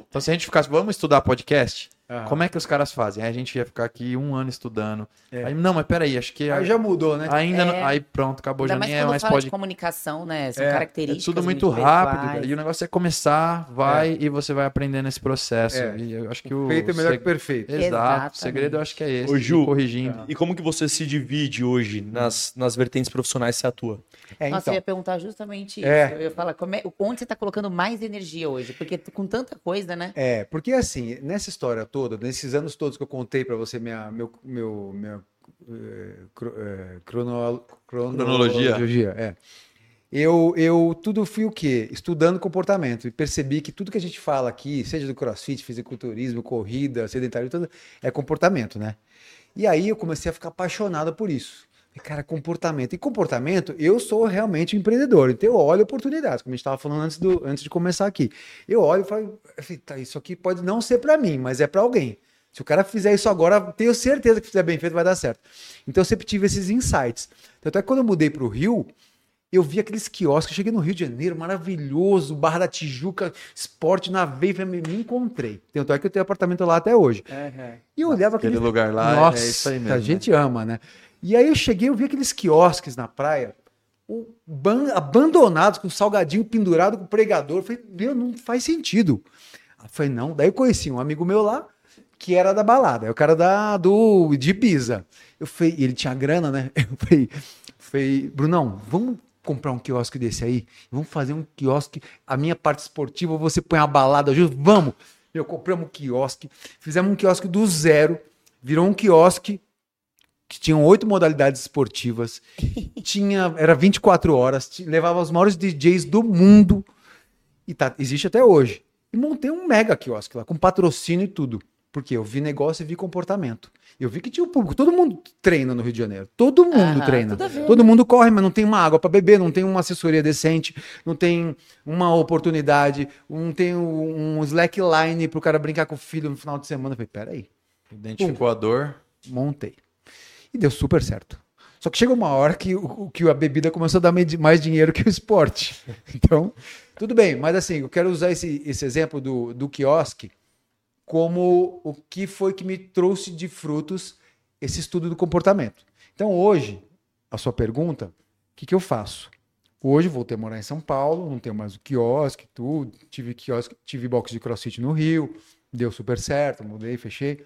E: Então, se a gente ficasse, vamos estudar podcast,
D: Aham.
E: como é que os caras fazem? Aí a gente ia ficar aqui um ano estudando.
D: É.
E: Aí, não, mas peraí, acho que
D: Aí já mudou, né?
E: ainda não-
A: É.
E: Aí pronto, acabou,
A: Ainda
E: já
A: mais
E: nem é mais
A: fala
E: pode.
A: de comunicação, né? São
D: É, é
E: É
A: características
E: tudo muito rápido, e o negócio é começar, vai e você vai aprendendo esse processo.
D: É.
E: E eu acho que o
D: Feito é melhor
E: seg-
D: que perfeito.
E: Exato.
A: Exatamente.
E: O segredo eu acho que é esse.
F: Ô, Ju,
E: corrigindo.
F: E como que você se divide hoje nas, nas vertentes profissionais que você atua?
D: É,
A: Nossa,
D: então.
A: eu ia perguntar justamente isso.
D: É.
A: Eu ia falar, como é- onde você tá colocando mais energia hoje? Porque com tanta coisa, né?
D: É, porque assim, nessa história toda, nesses anos todos que eu contei pra você, minha, meu, meu, minha eh, eh, crono-
E: Cronologia.
D: cronologia, é. Eu, eu tudo fui o quê? Estudando comportamento e percebi que tudo que a gente fala aqui, seja do crossfit, fisiculturismo, corrida, sedentário, tudo, é comportamento, né? E aí eu comecei a ficar apaixonado por isso. Cara, comportamento. E comportamento, eu sou realmente um empreendedor. Então eu olho oportunidades, como a gente estava falando antes, do, antes de começar aqui. Eu olho e falo, tá, isso aqui pode não ser para mim, mas é para alguém. Se o cara fizer isso agora, tenho certeza que fizer bem feito vai dar certo. Então eu sempre tive esses insights. Tanto é que quando eu mudei para o Rio, eu vi aqueles quiosques, cheguei no Rio de Janeiro, maravilhoso, Barra da Tijuca, esporte na veia, falei, me encontrei. Tanto é que eu tenho apartamento lá até hoje. E eu olhava
E: Aquele
D: aquele
E: lugar lá, é-
D: Nossa,
E: é isso aí mesmo.
D: a gente ama, né? E aí eu cheguei, eu vi aqueles quiosques na praia, abandonados, com salgadinho pendurado com pregador. Eu falei, meu, não faz sentido. Eu falei, não. Daí eu conheci um amigo meu lá, que era da balada, é o cara da, do, de Ibiza. Eu falei, ele tinha grana, né? Eu falei, falei, Brunão, vamos comprar um quiosque desse aí? Vamos fazer um quiosque, a minha parte esportiva, você põe a balada junto? Vamos! Eu compramos um quiosque, fizemos um quiosque do zero, virou um quiosque que tinham oito modalidades esportivas, tinha, era 24 horas, levava os maiores DJs do mundo, e tá, existe até hoje. E montei um mega quiosque lá, com patrocínio e tudo. Porque eu vi negócio e vi comportamento. Eu vi que tinha o público, todo mundo treina no Rio de Janeiro. Todo mundo
A: Aham,
D: treina. Todo mundo corre, mas não tem uma água para beber, não tem uma assessoria decente, não tem uma oportunidade, não tem um slackline pro cara brincar com o filho no final de semana. Eu falei, peraí,
E: Identificou a dor.
D: montei. E deu super certo. Só que chegou uma hora que, que a bebida começou a dar mais dinheiro que o esporte. Então, tudo bem, mas assim, eu quero usar esse, esse exemplo do, do quiosque como o que foi que me trouxe de frutos esse estudo do comportamento. Então, hoje, a sua pergunta, o que, que eu faço? Hoje voltei a morar em São Paulo, não tenho mais o quiosque, tudo. Tive quiosque, tive box de crossfit no Rio, deu super certo, mudei, fechei.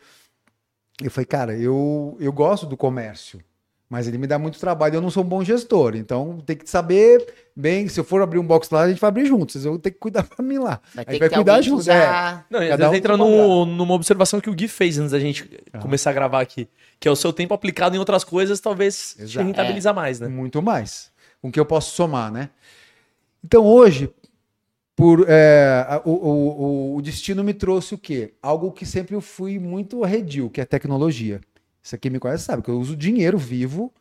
D: Eu falei, cara, eu, eu gosto do comércio, mas ele me dá muito trabalho, eu não sou um bom gestor, então tem que saber bem, se eu for abrir um box lá, a gente vai abrir juntos, eu vou ter que cuidar pra mim lá.
A: Vai
D: A
A: ter
D: gente
A: que
D: vai cuidar juntos,
A: usar.
F: Não, às vezes
D: um
F: entra no, numa observação que o Gui fez antes da gente começar a gravar aqui, que é o seu tempo aplicado em outras coisas, talvez te
D: Exato.
F: rentabiliza mais, né?
D: Muito mais. Com que eu posso somar, né? Então hoje, por, é, o, o- o- destino me trouxe o quê? Algo que sempre eu fui muito arredio, que é tecnologia. Isso aqui me conhece sabe, que eu uso dinheiro vivo,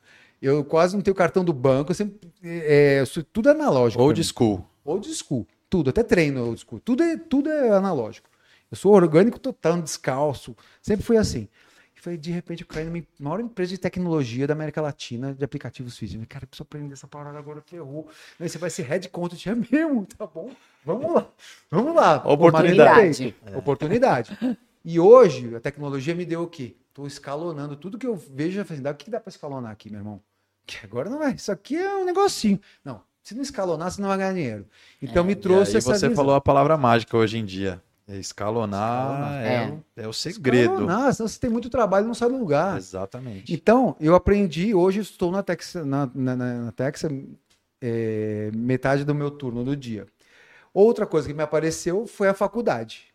D: eu quase não tenho cartão do banco, eu sempre, é, eu sou tudo analógico. pra
E: Old school.
D: Old school. Tudo, até treino old school. Tudo é, tudo é analógico. Eu sou orgânico total, descalço. Sempre fui assim. E foi, de repente, eu caí numa maior empresa de tecnologia da América Latina de aplicativos físicos. Cara, eu preciso aprender essa parada agora, ferrou. Aí você vai ser head content, é mesmo, tá bom? Vamos lá. Vamos lá.
F: Oportunidade.
D: Oportunidade. Oportunidade. E hoje, a tecnologia me deu o quê? Estou escalonando. Tudo que eu vejo, falei, "Dá- o que dá para escalonar aqui, meu irmão? Que agora não é. Isso aqui é um negocinho. Não, se não escalonar, você não vai ganhar dinheiro. Então me
E: E
D: trouxe
E: aí
D: essa
E: você
D: visão.
E: falou a palavra mágica hoje em dia. É Escalonar,
D: Escalonar.
E: é,
A: É.
E: o- é o segredo.
D: Escalonar, senão você tem muito trabalho e não sai do lugar.
E: Exatamente.
D: Então, eu aprendi, hoje estou na Texas, na, na, na- na Texas, é, metade do meu turno do dia. Outra coisa que me apareceu foi a faculdade.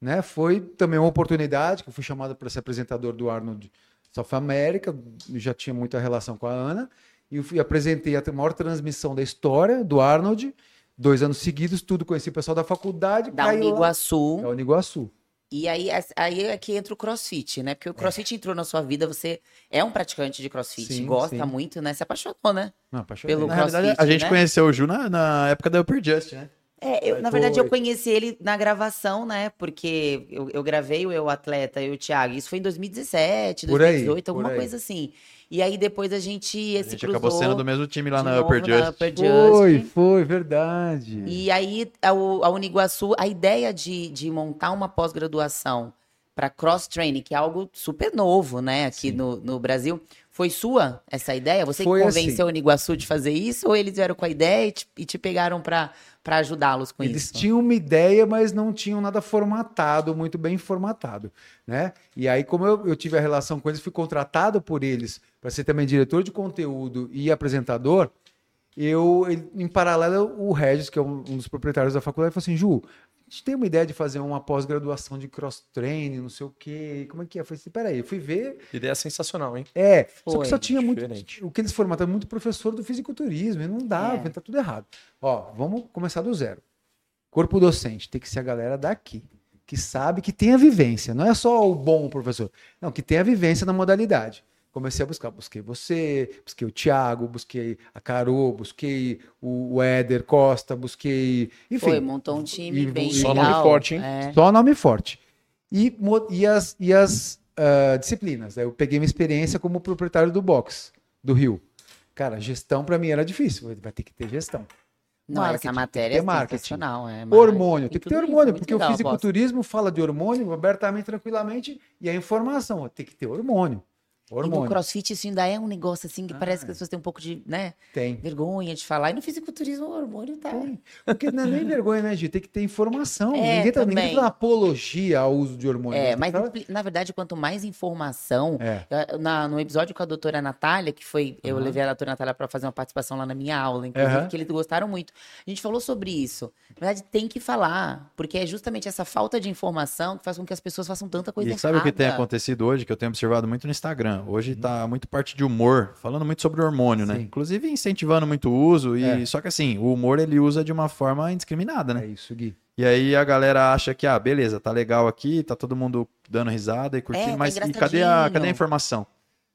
D: Né? Foi também uma oportunidade, que eu fui chamado para ser apresentador do Arnold South America, eu já tinha muita relação com a Ana, e eu fui, apresentei a maior transmissão da história do Arnold, Dois anos seguidos, tudo conheci o pessoal da faculdade.
A: Da
D: lá.
A: Uniguaçu.
D: Da Uniguaçu.
A: E aí, aí é que entra o crossfit, né? Porque o crossfit entrou na sua vida, você é um praticante de crossfit,
D: Sim,
A: gosta
D: sim.
A: muito, né? Se apaixonou, né?
D: Não, apaixonei.
A: Pelo
E: Na
A: CrossFit,
E: a gente
A: né?
E: conheceu o Ju na, na época da Upper Just, né?
A: É, eu, na verdade, eu
D: Foi.
A: conheci ele na gravação, né? Porque eu, eu gravei o Eu Atleta e o Thiago. Isso foi em 2017,
D: Por aí,
A: 2018,
D: por
A: alguma
D: aí.
A: coisa assim. E aí depois a gente
E: A
A: se
E: gente
A: cruzou
E: acabou sendo do mesmo time lá na Upper
A: na. Upper
D: Foi,
A: Just.
D: foi, verdade.
A: E aí, a, a Uniguaçu, a ideia de, de montar uma pós-graduação para cross-training, que é algo super novo, né, aqui no, no Brasil, foi sua essa ideia? Você
D: Foi
A: que
D: assim.
A: convenceu a Uniguaçu de fazer isso? Ou eles vieram com a ideia e te, e te pegaram para ajudá-los com
D: Eles
A: isso?
D: tinham uma ideia, mas não tinham nada formatado, muito bem formatado, né? E aí, como eu, eu tive a relação com eles, fui contratado por eles para ser também diretor de conteúdo e apresentador. Eu, em paralelo, o Regis, que é um dos proprietários da faculdade, falou assim: Ju, a gente tem uma ideia de fazer uma pós-graduação de cross-training, não sei o quê. Como é que é? Eu falei assim: peraí, eu fui ver.
F: Ideia sensacional, hein?
D: É, só
A: Foi,
D: que só tinha muito.
F: diferente.
D: O que eles formataram muito professor do fisiculturismo, e não dava,
A: É.
D: tá tudo errado. Ó, vamos começar do zero. Corpo docente tem que ser a galera daqui, que sabe que tem a vivência, não é só o bom professor, não, que tem a vivência na modalidade. Comecei a buscar, busquei você, busquei o Thiago, busquei a Carol, busquei o o Éder Costa, busquei. Enfim,
A: Foi, montou um time
D: e-
A: bem
F: Só
A: legal.
F: nome forte, hein?
A: É.
D: só nome forte. E, e as, e as ah, disciplinas. né? Eu peguei minha experiência como proprietário do box do Rio. Cara, gestão para mim era difícil. Vai ter que ter gestão.
A: Não,
D: Marketing,
A: essa matéria é
D: marketing.
A: É,
D: Hormônio, tem que ter hormônio, porque
A: legal,
D: o fisiculturismo fala de hormônio abertamente, tranquilamente, e a informação tem que ter hormônio.
A: E no
D: Hormônio.
A: crossfit isso ainda é um negócio assim que parece
D: Ah.
A: que as pessoas têm um pouco de, né,
D: Tem.
A: vergonha de falar. E no fisiculturismo o hormônio tá.
D: Tem. Porque não é nem vergonha, né, Gi? Tem que ter informação.
A: É,
D: ninguém, tá, ninguém tá apologia ao uso de hormônio.
A: É, mas na verdade, quanto mais informação.
D: É.
A: Na, no episódio com a doutora Natália, que foi. Eu
D: Aham.
A: levei a doutora Natália para fazer uma participação lá na minha aula, inclusive,
D: Aham.
A: que eles gostaram muito. A gente falou sobre isso. Na verdade, tem que falar, porque é justamente essa falta de informação que faz com que as pessoas façam tanta coisa
E: E
A: errada.
E: sabe o que tem acontecido hoje, que eu tenho observado muito no Instagram? Hoje tá muito parte de humor, falando muito sobre hormônio, né?
D: Sim.
E: Inclusive incentivando muito o uso. E...
D: É.
E: Só que assim, o humor ele usa de uma forma indiscriminada, né?
D: É isso, Gui.
E: E aí a galera acha que, ah, beleza, tá legal aqui, tá todo mundo dando risada e curtindo,
A: tá
E: mas e cadê a, cadê a informação?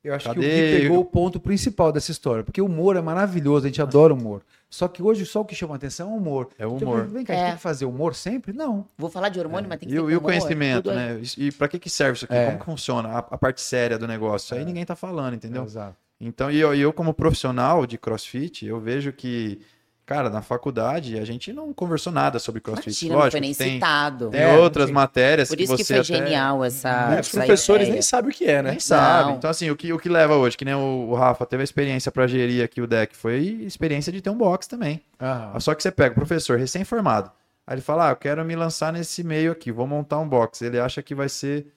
D: Eu acho
E: Cadê?
D: que o Gui pegou o ponto principal dessa história, porque o humor é maravilhoso, a gente adora humor. Só que hoje só o que chama atenção é o humor.
E: É o
D: Então,
E: humor.
D: vem cá, a gente
A: É.
D: tem que fazer humor sempre? Não.
A: Vou falar de hormônio, mas tem que
E: E,
A: com
E: e o
A: humor,
E: conhecimento,
A: é-
E: né? E pra que que serve isso aqui?
D: É.
E: Como que funciona a, a parte séria do negócio? Isso aí
D: É.
E: ninguém tá falando, entendeu?
D: Exato.
E: Então, e eu, e eu como profissional de crossfit, eu vejo que, cara, na faculdade a gente não conversou nada sobre crossfit.
A: Imagina, não
E: Lógico,
A: foi nem
E: tem,
A: citado.
E: tem
D: É,
E: outras matérias
A: Por
E: que
A: isso que
E: você
A: foi
E: até
A: genial essa.
F: Muitos
A: essa
F: professores
A: ideia.
F: nem sabem o que é, né?
E: nem sabe.
A: Não.
E: Então, assim, o que, o que leva hoje, que nem o, o Rafa teve a experiência pra gerir aqui o deck, foi experiência de ter um box também.
D: Ah,
E: Só que você pega o professor recém-formado, aí ele fala, ah, eu quero me lançar nesse meio aqui, vou montar um box. Ele acha que vai ser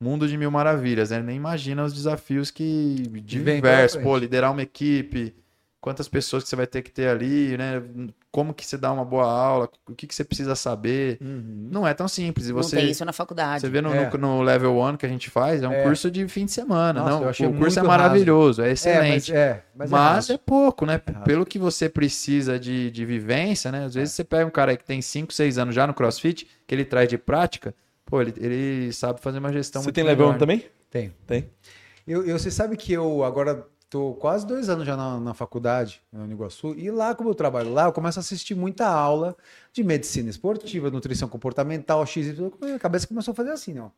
E: mundo de mil maravilhas, né? Ele nem imagina os desafios que diversos, pô, liderar uma equipe, quantas pessoas que você vai ter que ter ali, né? Como que você dá uma boa aula, o que, que você precisa saber.
D: uhum.
E: Não é tão simples. E
A: Não
E: você,
A: tem isso na faculdade.
E: você vê no,
D: É.
E: no, no level 1 que a gente faz, é um
D: É.
E: curso de fim de semana.
D: Nossa,
E: não,
D: eu achei
E: o curso é maravilhoso, é
D: É,
E: excelente.
D: mas é, mas,
E: Mas,
D: é raso.
E: é pouco, né?
D: É raso.
E: Pelo que você precisa de, de vivência, né? Às vezes você pega um cara que tem 5, 6 anos já no CrossFit, que ele traz de prática, pô, ele, ele sabe fazer uma gestão
F: Você
E: muito
F: tem
E: melhor,
F: level 1
E: né?
F: também?
D: Tem.
F: Tem.
D: Eu, eu, você sabe que eu agora tô quase dois anos já na, na faculdade, na Uniguaçu, e lá, como eu trabalho lá, eu começo a assistir muita aula de medicina esportiva, nutrição comportamental, X e tudo. A cabeça começou a fazer assim, ó.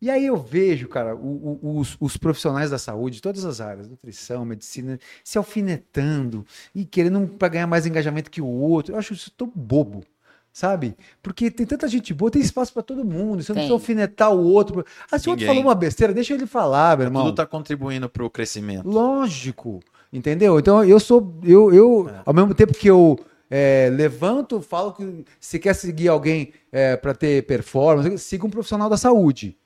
D: E aí eu vejo, cara, o- o- os, os profissionais da saúde, de todas as áreas, nutrição, medicina, se alfinetando e querendo para ganhar mais engajamento que o outro. Eu acho isso tão bobo, sabe? Porque tem tanta gente boa, tem espaço para todo mundo. Você não precisa alfinetar o outro. Ah, se o outro falou uma besteira, deixa ele falar, meu irmão.
E: Tudo tá contribuindo pro crescimento.
D: Lógico, entendeu? Então eu sou, eu, eu ao mesmo tempo que eu é, levanto, falo que se quer seguir alguém para ter performance, siga um profissional da saúde.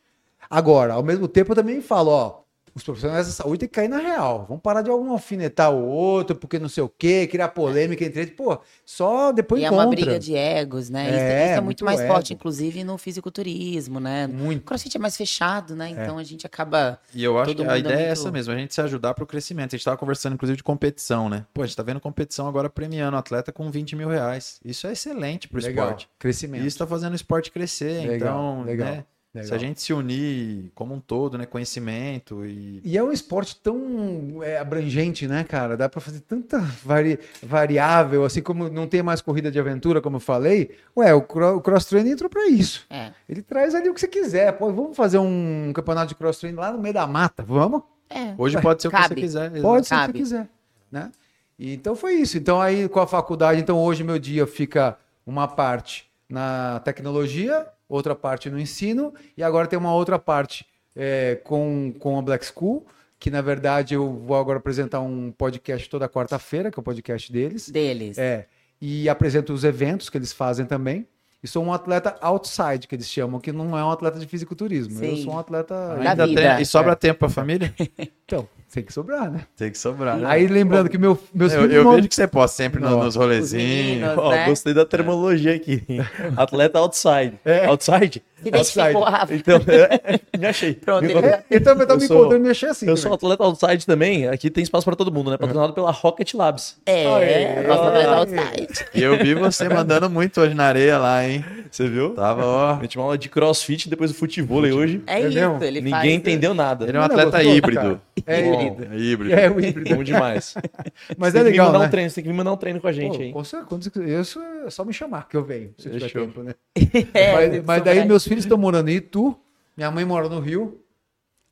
D: Agora, ao mesmo tempo eu também falo, ó, os profissionais da saúde têm que cair na real. Vamos parar de algum alfinetar o outro, porque não sei o quê, criar polêmica entre eles. Pô, só depois
A: e é
D: encontra.
A: uma briga de egos, né? Isso-
D: É,
A: isso, é muito,
D: muito
A: mais
D: ego.
A: forte, inclusive, no fisiculturismo, né? O
D: Muito.
A: crossfit é mais fechado, né? Então a gente acaba.
E: E eu acho que a
A: é
E: ideia é
A: muito-
E: essa mesmo, a gente se ajudar pro crescimento. A gente tava conversando, inclusive, de competição, né? Pô, a gente tá vendo competição agora premiando atleta com 20 mil reais. Isso é excelente pro
D: Legal.
E: esporte.
D: Crescimento.
E: E isso tá fazendo o esporte crescer.
D: Legal,
E: então,
D: legal,
E: né?
D: Legal.
E: Se a gente se unir como um todo, né? Conhecimento e.
D: E é um esporte tão é, abrangente, né, cara? Dá pra fazer tanta vari- variável, assim como não tem mais corrida de aventura, como eu falei. Ué, o, cro- o cross-training entrou pra isso.
A: É.
D: Ele traz ali o que você quiser. Pô, vamos fazer um campeonato de cross-training lá no meio da mata? Vamos?
A: É.
E: Hoje
D: Ué,
E: pode ser o que
A: cabe.
E: você quiser. exato.
D: Pode ser o que
A: Cabe.
D: você quiser, né? E então foi isso. Então aí com a faculdade, então hoje meu dia fica uma parte na tecnologia, outra parte no ensino e agora tem uma outra parte é, com, com a Black School, que na verdade eu vou agora apresentar um podcast toda quarta-feira, que é o podcast deles.
A: Deles.
D: É, e apresento os eventos que eles fazem também. E sou um atleta outside, que eles chamam, que não é um atleta de fisiculturismo. Eu
A: Sim.
D: sou um atleta.
A: Da
E: Ainda
A: vida.
E: E sobra tempo pra família?
D: Então, tem que sobrar, né?
E: tem que sobrar. né?
D: Aí lembrando que meu, meus
E: eu
D: filhos
E: eu vejo que você posta sempre no- nos rolezinhos.
A: meninos.
F: Ó,
A: né?
F: Gostei da terminologia aqui. Atleta outside.
D: É.
F: Outside?
A: Se
D: outside.
A: Rafa.
F: Então, é, me achei.
A: Pronto,
F: Me.
D: É, tá
F: Eu
D: me
F: sou-
D: encontrando mexer assim.
F: Eu sou
D: também.
F: atleta outside também. Aqui tem espaço pra todo mundo, né? Patrocinado pela Rocket Labs.
A: É, nossa atleta outside.
E: E eu vi você mandando muito hoje na areia lá, hein?
F: Você viu?
E: Tava, ó.
F: A gente uma aula de crossfit depois do futebol hoje.
A: É,
D: É
A: isso, ele
F: Ninguém
A: faz...
F: entendeu nada.
E: Ele é um
D: Não,
E: atleta híbrido.
D: É híbrido.
E: É híbrido.
D: É o híbrido.
F: Bom demais.
D: Mas
F: Você
D: é legal, né?
F: um treino, você tem que me mandar um treino com a gente
D: Pô,
F: aí.
D: com certeza, quando. Isso é só me chamar que eu venho, se eu tiver tempo, né?
A: É,
D: mas mas daí meus filhos estão morando em Itu, minha mãe mora no Rio.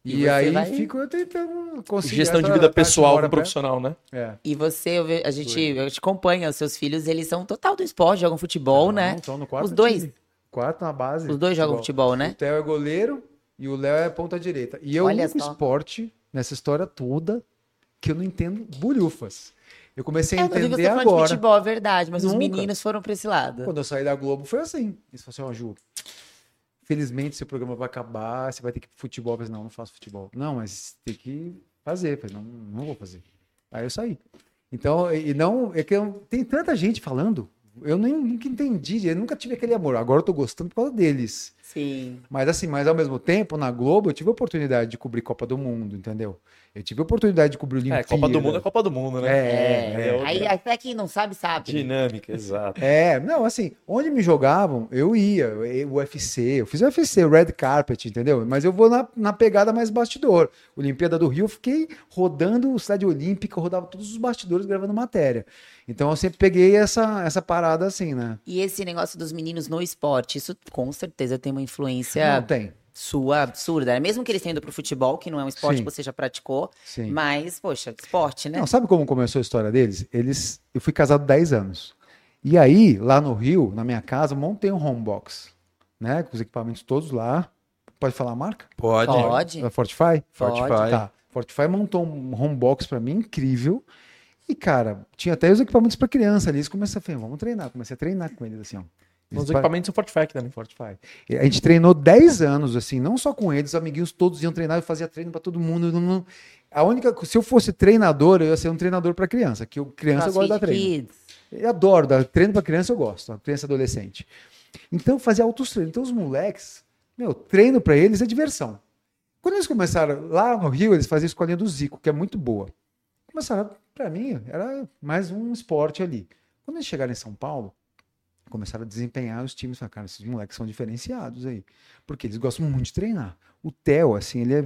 A: E
D: E, aí
A: vai-
D: fico eu tentando conseguir.
F: Gestão de vida pessoal
D: mora
F: com profissional, né?
D: É.
A: E você, eu ve- a gente, eu te acompanha, os seus filhos, eles são total do esporte, jogam futebol, né?
D: Não, estão no quarto
A: Os dois.
D: time. Quarto na base.
A: Os dois jogam futebol, né?
D: O Theo é goleiro e o Léo é ponta direita. E o
A: Olha
D: único
A: só.
D: esporte nessa história toda que eu não entendo bolhufas. Eu comecei a
A: É, eu
D: entender
A: você falando de
D: agora.
A: futebol, é verdade, mas os
D: Nunca.
A: meninos foram pra esse lado.
D: Quando eu saí da Globo foi assim. Eles falaram assim, ó, Ju, felizmente seu programa vai acabar, você vai ter que ir pro futebol. Eu falei, não, não faço futebol. Não, mas tem que fazer. Eu falei, não, não vou fazer. Aí eu saí. Então, e e não, é que eu- tem tanta gente falando, eu nem, nunca entendi, eu nunca tive aquele amor. Agora eu tô gostando por causa deles.
A: Sim.
D: Mas assim, mas ao mesmo tempo, na Globo, eu tive a oportunidade de cobrir Copa do Mundo, entendeu? Eu tive a oportunidade de cobrir
F: É,
D: Olimpíada.
F: Copa do Mundo é Copa do Mundo, né?
D: É,
A: É,
F: outra.
A: aí até quem não sabe, sabe.
F: Dinâmica, exato.
D: É, não, assim, onde me jogavam, eu ia, o UFC, eu fiz o UFC, o Red Carpet, entendeu? Mas eu vou na, na pegada mais bastidor. Olimpíada do Rio, eu fiquei rodando o Cidade Olímpica, eu rodava todos os bastidores gravando matéria. Então eu sempre peguei essa, essa parada assim, né?
A: E esse negócio dos meninos no esporte, isso com certeza tem uma influência
D: Não tem.
A: Sua absurda. né? Mesmo que eles tenham ido pro futebol, que não é um esporte
D: Sim.
A: que você já praticou,
D: Sim.
A: mas, poxa, esporte, né?
D: Não, sabe como começou a história deles? Eles, eu fui casado 10 anos. E aí, lá no Rio, na minha casa, montei um home box, né? Com os equipamentos todos lá. Pode falar a marca?
E: Pode.
A: Pode.
D: É Fortify?
E: Fortify.
D: Tá. Fortify montou um home box pra mim incrível. E, cara, tinha até os equipamentos pra criança ali. Eles começaram a falar, vamos treinar. Comecei a treinar com eles, assim, ó.
F: Os
D: pa-
F: equipamentos são Fortifact também.
D: Fortify. E A gente treinou 10 anos, assim, não só com eles, os amiguinhos todos iam treinar, eu fazia treino pra todo mundo. não- não- A única, se eu fosse treinador, eu ia ser um treinador pra criança, que eu, criança gosta de dar
A: CrossFit
D: treino.
A: Kids.
D: Eu adoro, dar treino pra criança eu gosto, criança e adolescente. Então eu fazia altos treinos. Então os moleques, meu, treino pra eles é diversão. Quando eles começaram lá no Rio, eles faziam a escolinha do Zico, que é muito boa. Começaram, pra mim, era mais um esporte ali. Quando eles chegaram em São Paulo, começaram a desempenhar os times, falaram, cara, esses moleques são diferenciados aí. Porque eles gostam muito de treinar. O Theo, assim, ele é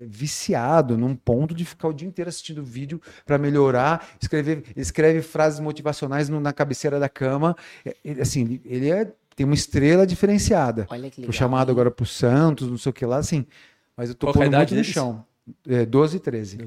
D: viciado num ponto de ficar o dia inteiro assistindo vídeo para melhorar, escrever, escreve frases motivacionais no- na cabeceira da cama. É, ele, assim, ele- é, tem uma estrela diferenciada.
A: Olha que legal.
D: Foi chamado
A: hein?
D: agora pro Santos, não sei o que lá, assim. Mas eu tô
F: Qual é a
D: pondo muito
F: idade
D: no chão. É, 12 e 13.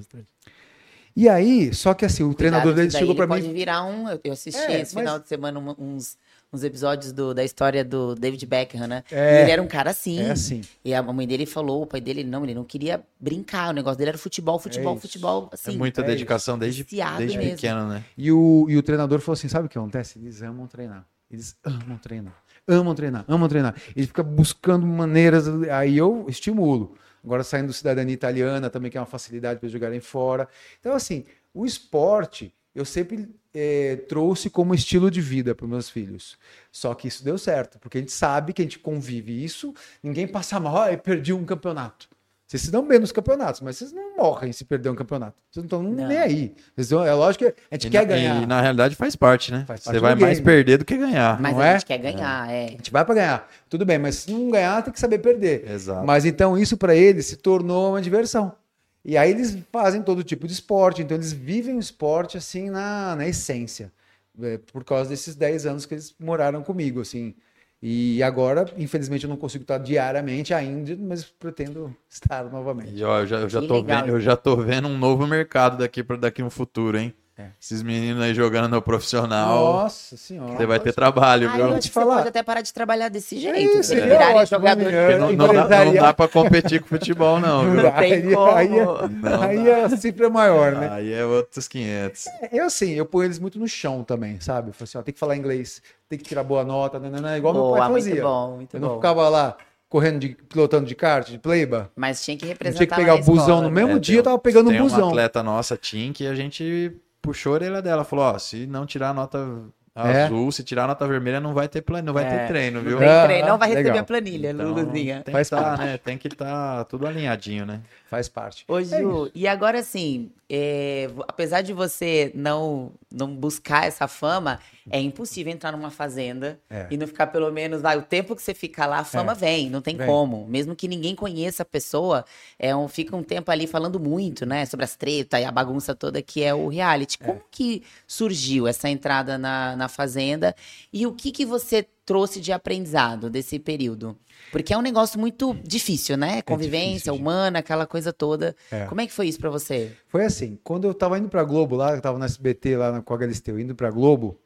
D: E aí, só que assim, o treinador
A: Cuidado,
D: dele
A: que daí
D: chegou
A: ele
D: para
A: pode
D: mim.
A: virar um. eu- assisti
D: É,
A: esse
D: mas-
A: final de semana uns, uns episódios do- da história do David Beckham, né?
D: É.
A: E ele era um cara assim.
D: É assim.
A: E a mãe dele falou, o pai dele, não, ele não queria brincar. O negócio dele era futebol, futebol,
D: isso.
A: futebol.
E: É
A: Assim,
E: muita
D: é
E: dedicação desde, desde
A: mesmo.
E: pequeno, né?
D: E o, e o treinador falou assim: sabe o que acontece? Eles amam treinar. Eles amam treinar. Amam treinar, amam treinar. Eles ficam buscando maneiras. Aí eu estimulo. Agora saindo do cidadania italiana também, que é uma facilidade para eles jogarem fora. Então, assim, o esporte eu sempre eh, trouxe como estilo de vida para os meus filhos. Só que isso deu certo, porque a gente sabe que a gente convive isso, ninguém passa mal, ah, perdi um campeonato. Vocês se dão bem nos campeonatos, mas vocês não morrem se perder um campeonato. Vocês não estão nem aí. Vocês é lógico que a gente
E: E
D: quer
E: na,
D: ganhar.
E: E na realidade faz parte, né?
D: Faz
E: Você
D: parte
E: vai
D: do
E: mais
D: game.
E: perder do que ganhar.
A: Mas
D: não
A: a
D: é?
A: gente quer ganhar, é.
D: A gente vai para ganhar. Tudo bem, mas se não ganhar, tem que saber perder.
E: Exato.
D: Mas então isso para eles se tornou uma diversão. E aí eles fazem todo tipo de esporte, então eles vivem o esporte assim na, na essência, é, por causa desses 10 anos que eles moraram comigo, assim. E agora, infelizmente, eu não consigo estar diariamente ainda, mas pretendo estar novamente.
E: E, ó, eu já, eu já tô vendo, eu já tô vendo um novo mercado daqui para daqui no futuro, hein?
D: É.
E: Esses meninos aí jogando no profissional.
D: Nossa senhora.
E: Você vai ter trabalho,
A: Ah,
E: viu?
A: eu
D: te falar.
A: você pode até parar de trabalhar desse jeito.
D: isso, ótimo,
A: jogador
D: né?
E: Porque não, não dá, não dá pra competir com futebol, não, viu?
A: Não tem
D: aí,
A: como.
D: aí, é-
E: Não
D: aí a cifra é maior, né?
E: Aí é outros 500.
D: Eu assim, eu ponho eles muito no chão também, sabe? Eu falo assim, ó, tem que falar inglês, tem que tirar boa nota, né, né, né, igual meu
A: Boa,
D: pai
A: muito
D: fazia.
A: bom, muito
D: eu não
A: bom.
D: ficava lá correndo de pilotando de kart, de playba.
A: Mas tinha que
D: Eu
A: representar
D: tinha que pegar o busão
A: escola,
D: no mesmo
E: É,
D: dia,
E: tem
D: eu tava pegando
E: Tem
D: um
E: uma
D: busão.
E: atleta nossa, Tim, que a gente puxou a orelha dela. Falou, ó, se não tirar a nota
D: É.
E: azul, se tirar a nota vermelha, não vai ter, plan... não vai
A: É.
E: ter treino, viu?
A: Tem
D: Ah,
A: treino, não vai receber
D: legal.
A: a planilha,
E: Então,
A: Luluzinha.
E: tem
D: Faz
E: que tá,
D: parte.
E: né? Tem que estar tudo alinhadinho, né?
D: Faz parte.
A: Ô,
D: É
A: e agora assim, é, apesar de você não, não buscar essa fama, é impossível entrar numa fazenda
D: É.
A: e não ficar pelo menos, vai, o tempo que você fica lá, a fama
D: É.
A: vem, não tem
D: Vem.
A: como. Mesmo que ninguém conheça a pessoa, é um, fica um tempo ali falando muito, né, sobre as tretas e a bagunça toda que é o reality. Como que surgiu essa entrada na, na fazenda e o que que você trouxe de aprendizado desse período? Porque é um negócio muito difícil, né? Convivência
D: difícil, gente.
A: humana, aquela coisa toda.
D: É.
A: Como é que foi isso pra você?
D: Foi assim, quando eu tava indo pra Globo lá, eu tava no SBT lá na- com a Galisteu, indo pra Globo,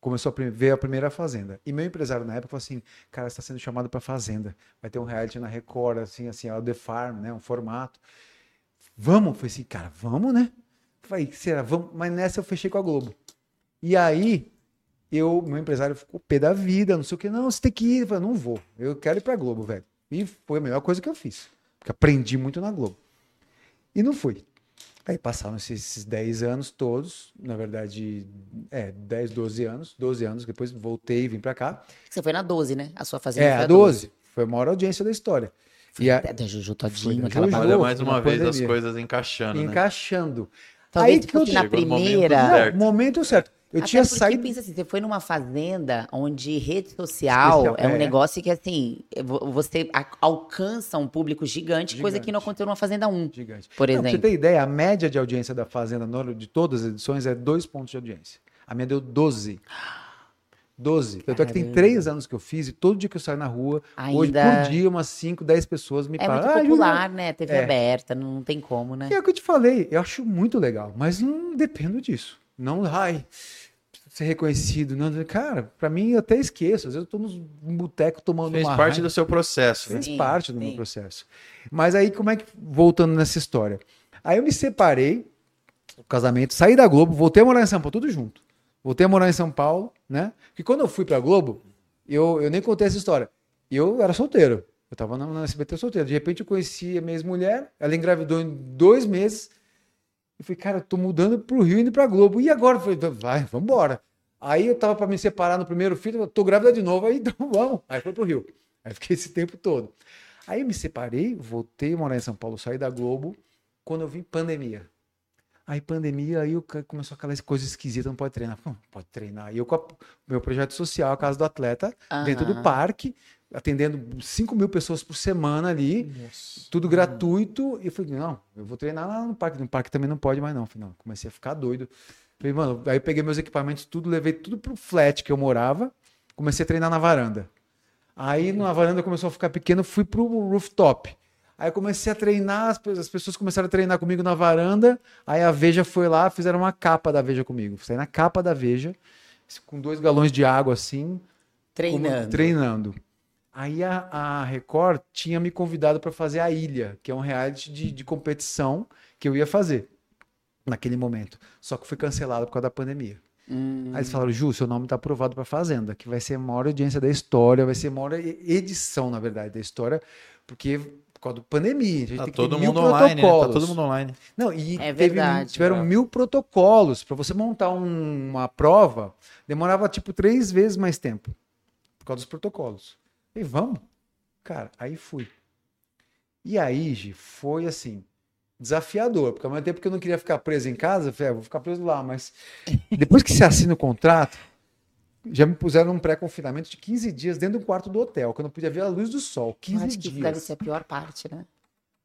D: começou a ver a primeira Fazenda. E meu empresário na época falou assim, cara, você tá sendo chamado pra Fazenda. Vai ter um reality na Record, assim, assim, ó, The Farm, né, um formato. Vamos? Falei assim, cara, vamos, né? Falei, será? Vamos. Mas nessa eu fechei com a Globo. E aí, eu, meu empresário ficou pé da vida, não sei o que, não, você tem que ir. Eu falei, não vou, eu quero ir pra Globo, velho. E foi a melhor coisa que eu fiz, porque aprendi muito na Globo. E não fui. Aí passaram esses, esses 10 anos todos, na verdade, é, 10, 12 anos, 12 anos, depois voltei e vim pra cá.
A: Você foi na 12, né? A sua fazenda
D: É,
A: foi
D: a 12, foi a maior audiência da história.
A: Foi
D: E a-
A: até da Juju Todinho,
D: da
A: aquela
D: Juju.
A: parada.
E: Olha mais
D: na
E: uma vez as coisas encaixando, né?
D: encaixando.
A: Talvez
D: Aí que eu
A: na
E: no momento
A: primeira.
E: certo.
D: Não, momento certo. Eu
A: Até
D: tinha saído.
A: pensa assim, você foi numa fazenda onde rede social
D: Especial,
A: é um
D: é.
A: negócio que, assim, vo- você alcança um público gigante, coisa que não
D: Gigante.
A: aconteceu numa Fazenda 1,
D: Gigante.
A: por
D: Não, pra você
A: exemplo.
D: ter ideia, a média de audiência da Fazenda de todas as edições é dois pontos de audiência. A minha deu 12. 12. Tanto é que tem
A: Caramba.
D: três anos que eu fiz e todo dia que eu saio na rua, hoje
A: Ainda-
D: por dia, umas 5, 10 pessoas me
A: É
D: falam.
A: muito
D: "Ah,
A: popular, né? TV
D: É.
A: aberta, não tem como, né?
D: É o que eu te falei, eu acho muito legal, mas não dependo disso. Não, ai, ser reconhecido. Não, cara, pra mim eu até esqueço. Às vezes eu tô nos boteco tomando
E: Fez
D: uma
E: parte
D: raiva.
E: do seu processo. né?
D: Fez
A: Sim,
D: parte do meu
A: sim.
D: processo. Mas aí, como é que. Voltando nessa história. Aí eu me separei do casamento, saí da Globo, voltei a morar em São Paulo, tudo junto. Voltei a morar em São Paulo, né? Porque quando eu fui pra Globo, eu, eu nem contei essa história. Eu era solteiro. Eu tava na, na SBT solteiro. De repente eu conheci a minha ex-mulher, ela engravidou em dois meses. Eu falei, cara, eu tô mudando pro Rio indo pra Globo. E agora? Eu falei, vai, vambora. Aí eu tava pra me separar no primeiro filho, eu tô grávida de novo, aí então vamos. Aí foi pro Rio. Aí fiquei esse tempo todo. Aí me separei, voltei a morar em São Paulo, saí da Globo, quando eu vim pandemia. Aí pandemia, aí começou aquelas coisas esquisitas, não pode treinar. Não, pode treinar. E eu com o meu projeto social, a Casa do Atleta, dentro do parque, atendendo 5 mil pessoas por semana ali, tudo gratuito. E eu falei, não, eu vou treinar lá no parque. No parque também não pode mais não. Falei, não, comecei a ficar doido. Falei, mano, aí eu peguei meus equipamentos, tudo, levei tudo pro flat que eu morava, comecei a treinar na varanda. Aí na varanda começou a ficar pequeno, fui pro rooftop. Aí eu comecei a treinar, as pe- as pessoas começaram a treinar comigo na varanda. Aí a Veja foi lá, fizeram uma capa da Veja comigo. Saí na capa da Veja, com dois galões de água assim, como-
A: Treinando.
D: Aí a, a Record tinha me convidado para fazer a Ilha, que é um reality de, de competição que eu ia fazer naquele momento. Só que foi cancelado por causa da pandemia.
A: Hum.
D: Aí eles falaram, Ju, seu nome tá aprovado pra Fazenda, que vai ser a maior audiência da história, vai ser a maior edição, na verdade, da história, porque por causa da pandemia, a gente
E: Tá
D: tem que
E: todo mundo online, né? Tá todo mundo online.
D: Não, e
A: É
D: teve-
A: verdade.
D: tiveram
F: É.
D: mil protocolos. Para você montar um- uma prova, demorava tipo três vezes mais tempo. Por causa dos protocolos. E vamos? Cara, aí fui. E aí, Gi, foi assim, desafiador. Porque ao mesmo tempo que eu não queria ficar preso em casa, eu falei, ah, vou ficar preso lá. Mas depois que você assina o contrato, já me puseram um pré-confinamento de 15 dias dentro do quarto do hotel, que eu não podia ver a luz do sol.
A: Eu
D: 15
A: acho que
D: dias.
A: deve ser a pior parte, né?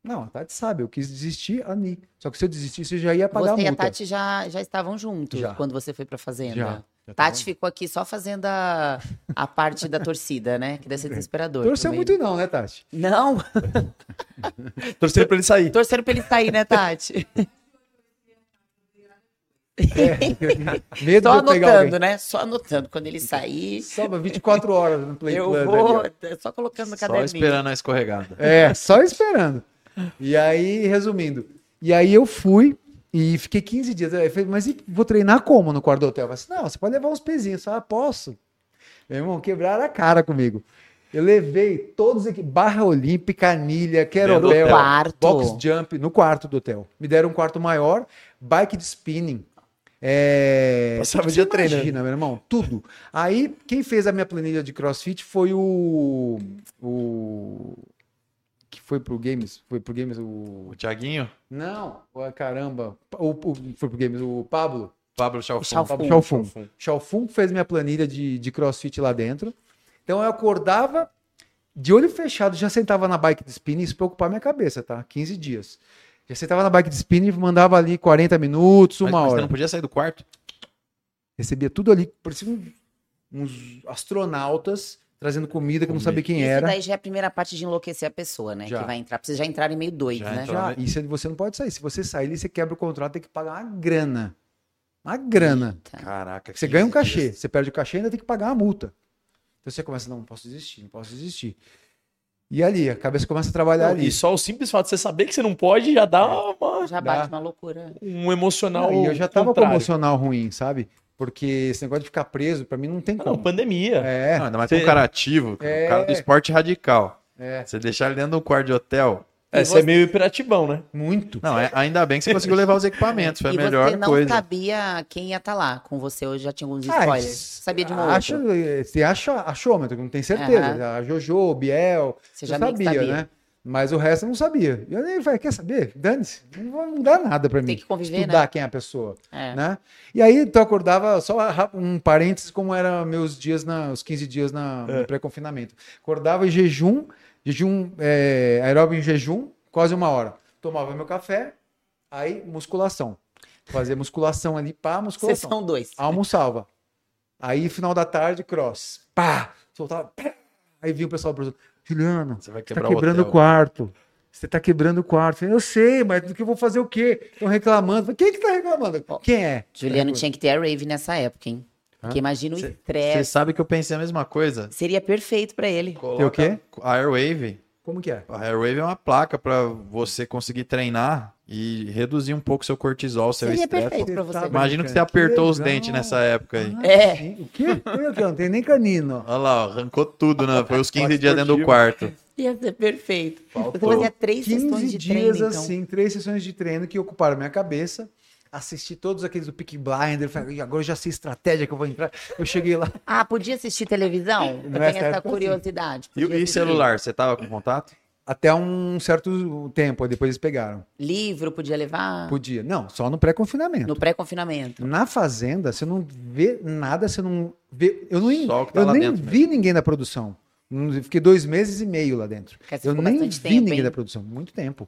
D: Não, a Tati sabe, eu quis desistir ali. Só que se eu desistisse, eu já ia pagar
A: Você
D: a
A: e a
D: multa.
A: Tati já, já estavam juntos
D: Já.
A: quando você foi pra fazenda.
D: Já. Já
A: Tati ficou aqui só fazendo a, a parte da torcida, né? Que deve ser desesperador.
D: Torceu
A: também.
D: muito não, né, Tati?
A: Não,
F: Torcendo pra ele sair.
A: torcendo pra ele sair, né, Tati?
D: Medo
A: Só
D: de eu pegar
A: anotando,
D: alguém.
A: né? Só anotando. Quando ele sair,
D: Só 24 horas no Play
A: eu
D: Plus
A: vou.
D: ali,
A: Só colocando no
E: Só
A: caderninho.
E: esperando a escorregada.
D: É, só esperando. E aí, resumindo. E aí eu fui e fiquei 15 dias. Eu falei, mas e vou treinar como no quarto do hotel? Eu falei assim, não, você pode levar uns pezinhos. Eu falei, ah, posso. Meu irmão, quebraram a cara comigo. Eu levei todos aqui, barra olímpica, anilha, querobel, box jump, no quarto do hotel. Me deram um quarto maior, bike de spinning. É...
F: Passava o dia
D: você
F: treinando.
D: Imagina, meu irmão, tudo. Aí, quem fez a minha planilha de crossfit foi o. O. Foi pro Games? Foi pro Games o.
E: O Thiaguinho,
D: Não, o- caramba. O, o- foi pro Games o Pablo.
E: Pablo
D: Chalfun. Chalfun fez minha planilha de, de crossfit lá dentro. Então eu acordava de olho fechado, já sentava na bike de spinning, isso preocupar minha cabeça, tá? 15 dias. Já sentava na bike de spinning, mandava ali 40 minutos,
E: Mas,
D: uma
E: mas você
D: hora.
E: não podia sair do quarto?
D: Recebia tudo ali, parecia uns astronautas trazendo comida que eu não sabia quem
A: Isso
D: era.
A: daí já é a primeira parte de enlouquecer a pessoa, né?
D: Já.
A: Que vai entrar. Precisa já entrar em meio doido,
E: Já
A: né?
E: entrou.
D: Já, isso você não pode sair. Se você sair ali, você quebra o contrato, tem que pagar uma grana. Uma grana.
E: Caraca.
D: Você
E: 15
D: ganha um cachê.
E: dias.
D: Você perde o cachê e ainda tem que pagar a multa. Então você começa, não, não posso desistir, não posso desistir. E ali, a cabeça começa a trabalhar
F: Não,
D: ali.
F: e só o simples fato de você saber que você não pode já dá uma-
A: Já
D: Dá.
A: bate uma loucura.
F: um emocional.
D: Não, e eu já tava com o
F: contrário.
D: emocional ruim, sabe? Porque esse negócio de ficar preso, pra mim, não tem
F: Não,
D: como.
F: pandemia.
D: É,
E: Não, ainda mais um cara ativo,
D: É.
E: o cara do esporte radical.
D: é,
E: Você deixar ele dentro de um quarto de hotel.
F: É,
A: E
F: você é meio hiperativão, né?
D: muito.
E: Não, é- ainda bem que você conseguiu levar os equipamentos. Foi a
A: e
E: melhor
A: você não
E: coisa.
A: sabia quem ia estar lá com você hoje, já tinha alguns
D: Ah,
A: spoilers. Sabia de um
D: acha,
A: outro.
D: Você acha, achou, mas eu não tenho certeza. A Jojo, o Biel,
A: Você já
D: sabia,
A: sabia.
D: né? Mas o resto eu não sabia. E eu nem falei, quer saber? Dane-se. Não vai mudar nada pra mim.
A: Tem que conviver,
D: Estudar
A: né?
D: quem é a pessoa.
A: É.
D: né? E aí, então, eu acordava, só um parênteses, como eram meus dias, na, os 15 dias na, no pré-confinamento. Acordava em jejum, jejum, é, aeróbio em jejum, quase uma hora. Tomava meu café, aí musculação. Fazia musculação ali, pá, musculação.
A: Sessão 2.
D: Almoçava. Aí, final da tarde, cross. Pá! Soltava. pá. Aí vinha o pessoal pro Juliano,
E: Você vai
D: você tá
E: quebrar o
D: quebrando o
E: hotel.
D: quarto. Você tá quebrando o quarto. Eu sei, mas do que eu vou fazer o quê? Estão reclamando. Quem que tá reclamando? Quem é?
A: Juliano tinha que ter a rave nessa época, hein? Porque imagina o
E: Você
A: estresse.
E: sabe que eu pensei a mesma coisa.
A: Seria perfeito pra ele.
E: Coloca
D: o quê?
E: A Airwave.
D: Como que é?
E: A Airwave é uma placa para você conseguir treinar e reduzir um pouco seu cortisol, seu
A: Seria
E: estresse.
A: perfeito pra
D: Você
A: você.
D: tá
E: Imagina que você apertou os
D: legal.
E: dentes nessa época aí.
A: É.
D: Sim. O quê? Tem aqui, ó, não tem nem canino.
E: Olha lá, ó, arrancou tudo, né? Foi os 15
F: Placa
E: dias dentro do quarto.
A: Ia ser perfeito.
E: Faltou.
A: fazia três
D: 15
A: sessões de
D: dias
A: treino, então.
D: assim, três sessões de treino que ocuparam minha cabeça. Assisti todos aqueles do Peak Blinder. Falei, "Ih, agora eu já sei estratégia que eu vou entrar. Eu cheguei lá.
A: Ah, podia assistir televisão? Eu tenho essa curiosidade.
E: E, e celular, você tava com contato?
D: Até um certo tempo, aí depois eles pegaram.
A: Livro podia levar?
D: Podia. Não, só no pré-confinamento.
A: No pré-confinamento.
D: Na fazenda, você não vê nada, você não vê. Eu, não,
E: Só o que tá
D: eu
E: lá
D: nem
E: dentro
D: vi ninguém da produção. Fiquei dois meses e meio lá dentro. Eu nem vi
A: tempo,
D: ninguém
A: hein?
D: da produção, muito tempo.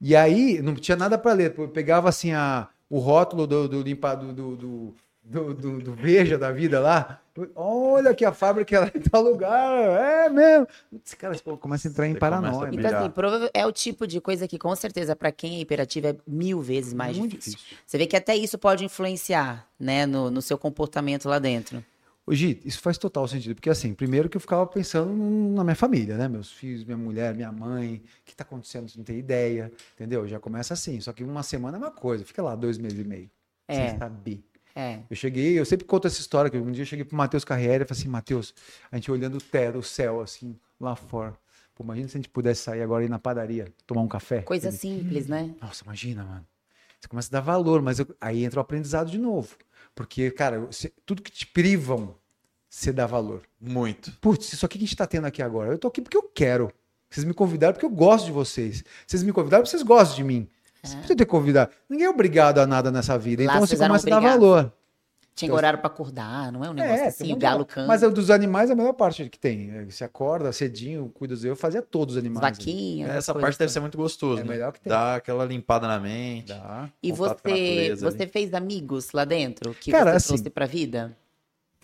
D: E aí, não tinha nada para ler. Eu pegava assim a, o rótulo do, do limpado do, do, do, do- do Veja da vida lá. Olha que a fábrica ela é em tal lugar. É mesmo. Esse cara começa a entrar em
E: Você
D: paranoia.
A: Então, assim, é o tipo de coisa que, com certeza, pra quem é hiperativo, é mil vezes mais
D: Muito
A: difícil.
D: difícil.
A: Você vê que até isso pode influenciar, né, no, no seu comportamento lá dentro.
D: Gi, isso faz total sentido, porque assim, primeiro que eu ficava pensando na minha família, né? Meus filhos, minha mulher, minha mãe, o que tá acontecendo, você não tem ideia, entendeu? Já começa assim, só que uma semana é uma coisa, fica lá dois meses e meio,
A: É.
D: sem saber.
A: É.
D: Eu cheguei, eu sempre conto essa história, que um dia eu cheguei pro Matheus Carriere e falei assim, Matheus, a gente olhando o teto, o céu, assim, lá fora. Pô, imagina se a gente pudesse sair agora e ir na padaria, tomar um café.
A: Coisa
D: Ele,
A: simples, né?
D: Nossa, imagina, mano. Você começa a dar valor, mas eu- aí entra o aprendizado de novo. Porque, cara, você- tudo que te privam, você dá valor.
E: Muito.
D: Putz, isso aqui que a gente tá tendo aqui agora. Eu tô aqui porque eu quero. Vocês me convidaram porque eu gosto de vocês. Vocês me convidaram porque vocês gostam de mim. Você não precisa ter convidado. Ninguém é obrigado a nada nessa vida.
A: Lá
D: então você começa a dar valor.
A: Tinha horário pra acordar, não é um negócio
D: tem
A: assim,
D: um
A: o galo canta,
D: Mas o dos animais é a melhor parte que tem. É, Você acorda cedinho, cuida dos. Eu fazia todos os animais.
A: vaquinhas. as
E: Essa parte deve ser muito gostoso,
D: É
E: né?
D: melhor que tem.
E: Dá aquela limpada na mente.
D: Dá.
A: E você, você
E: ali.
A: fez amigos lá dentro que
D: Cara,
A: você
D: assim,
A: trouxe pra vida?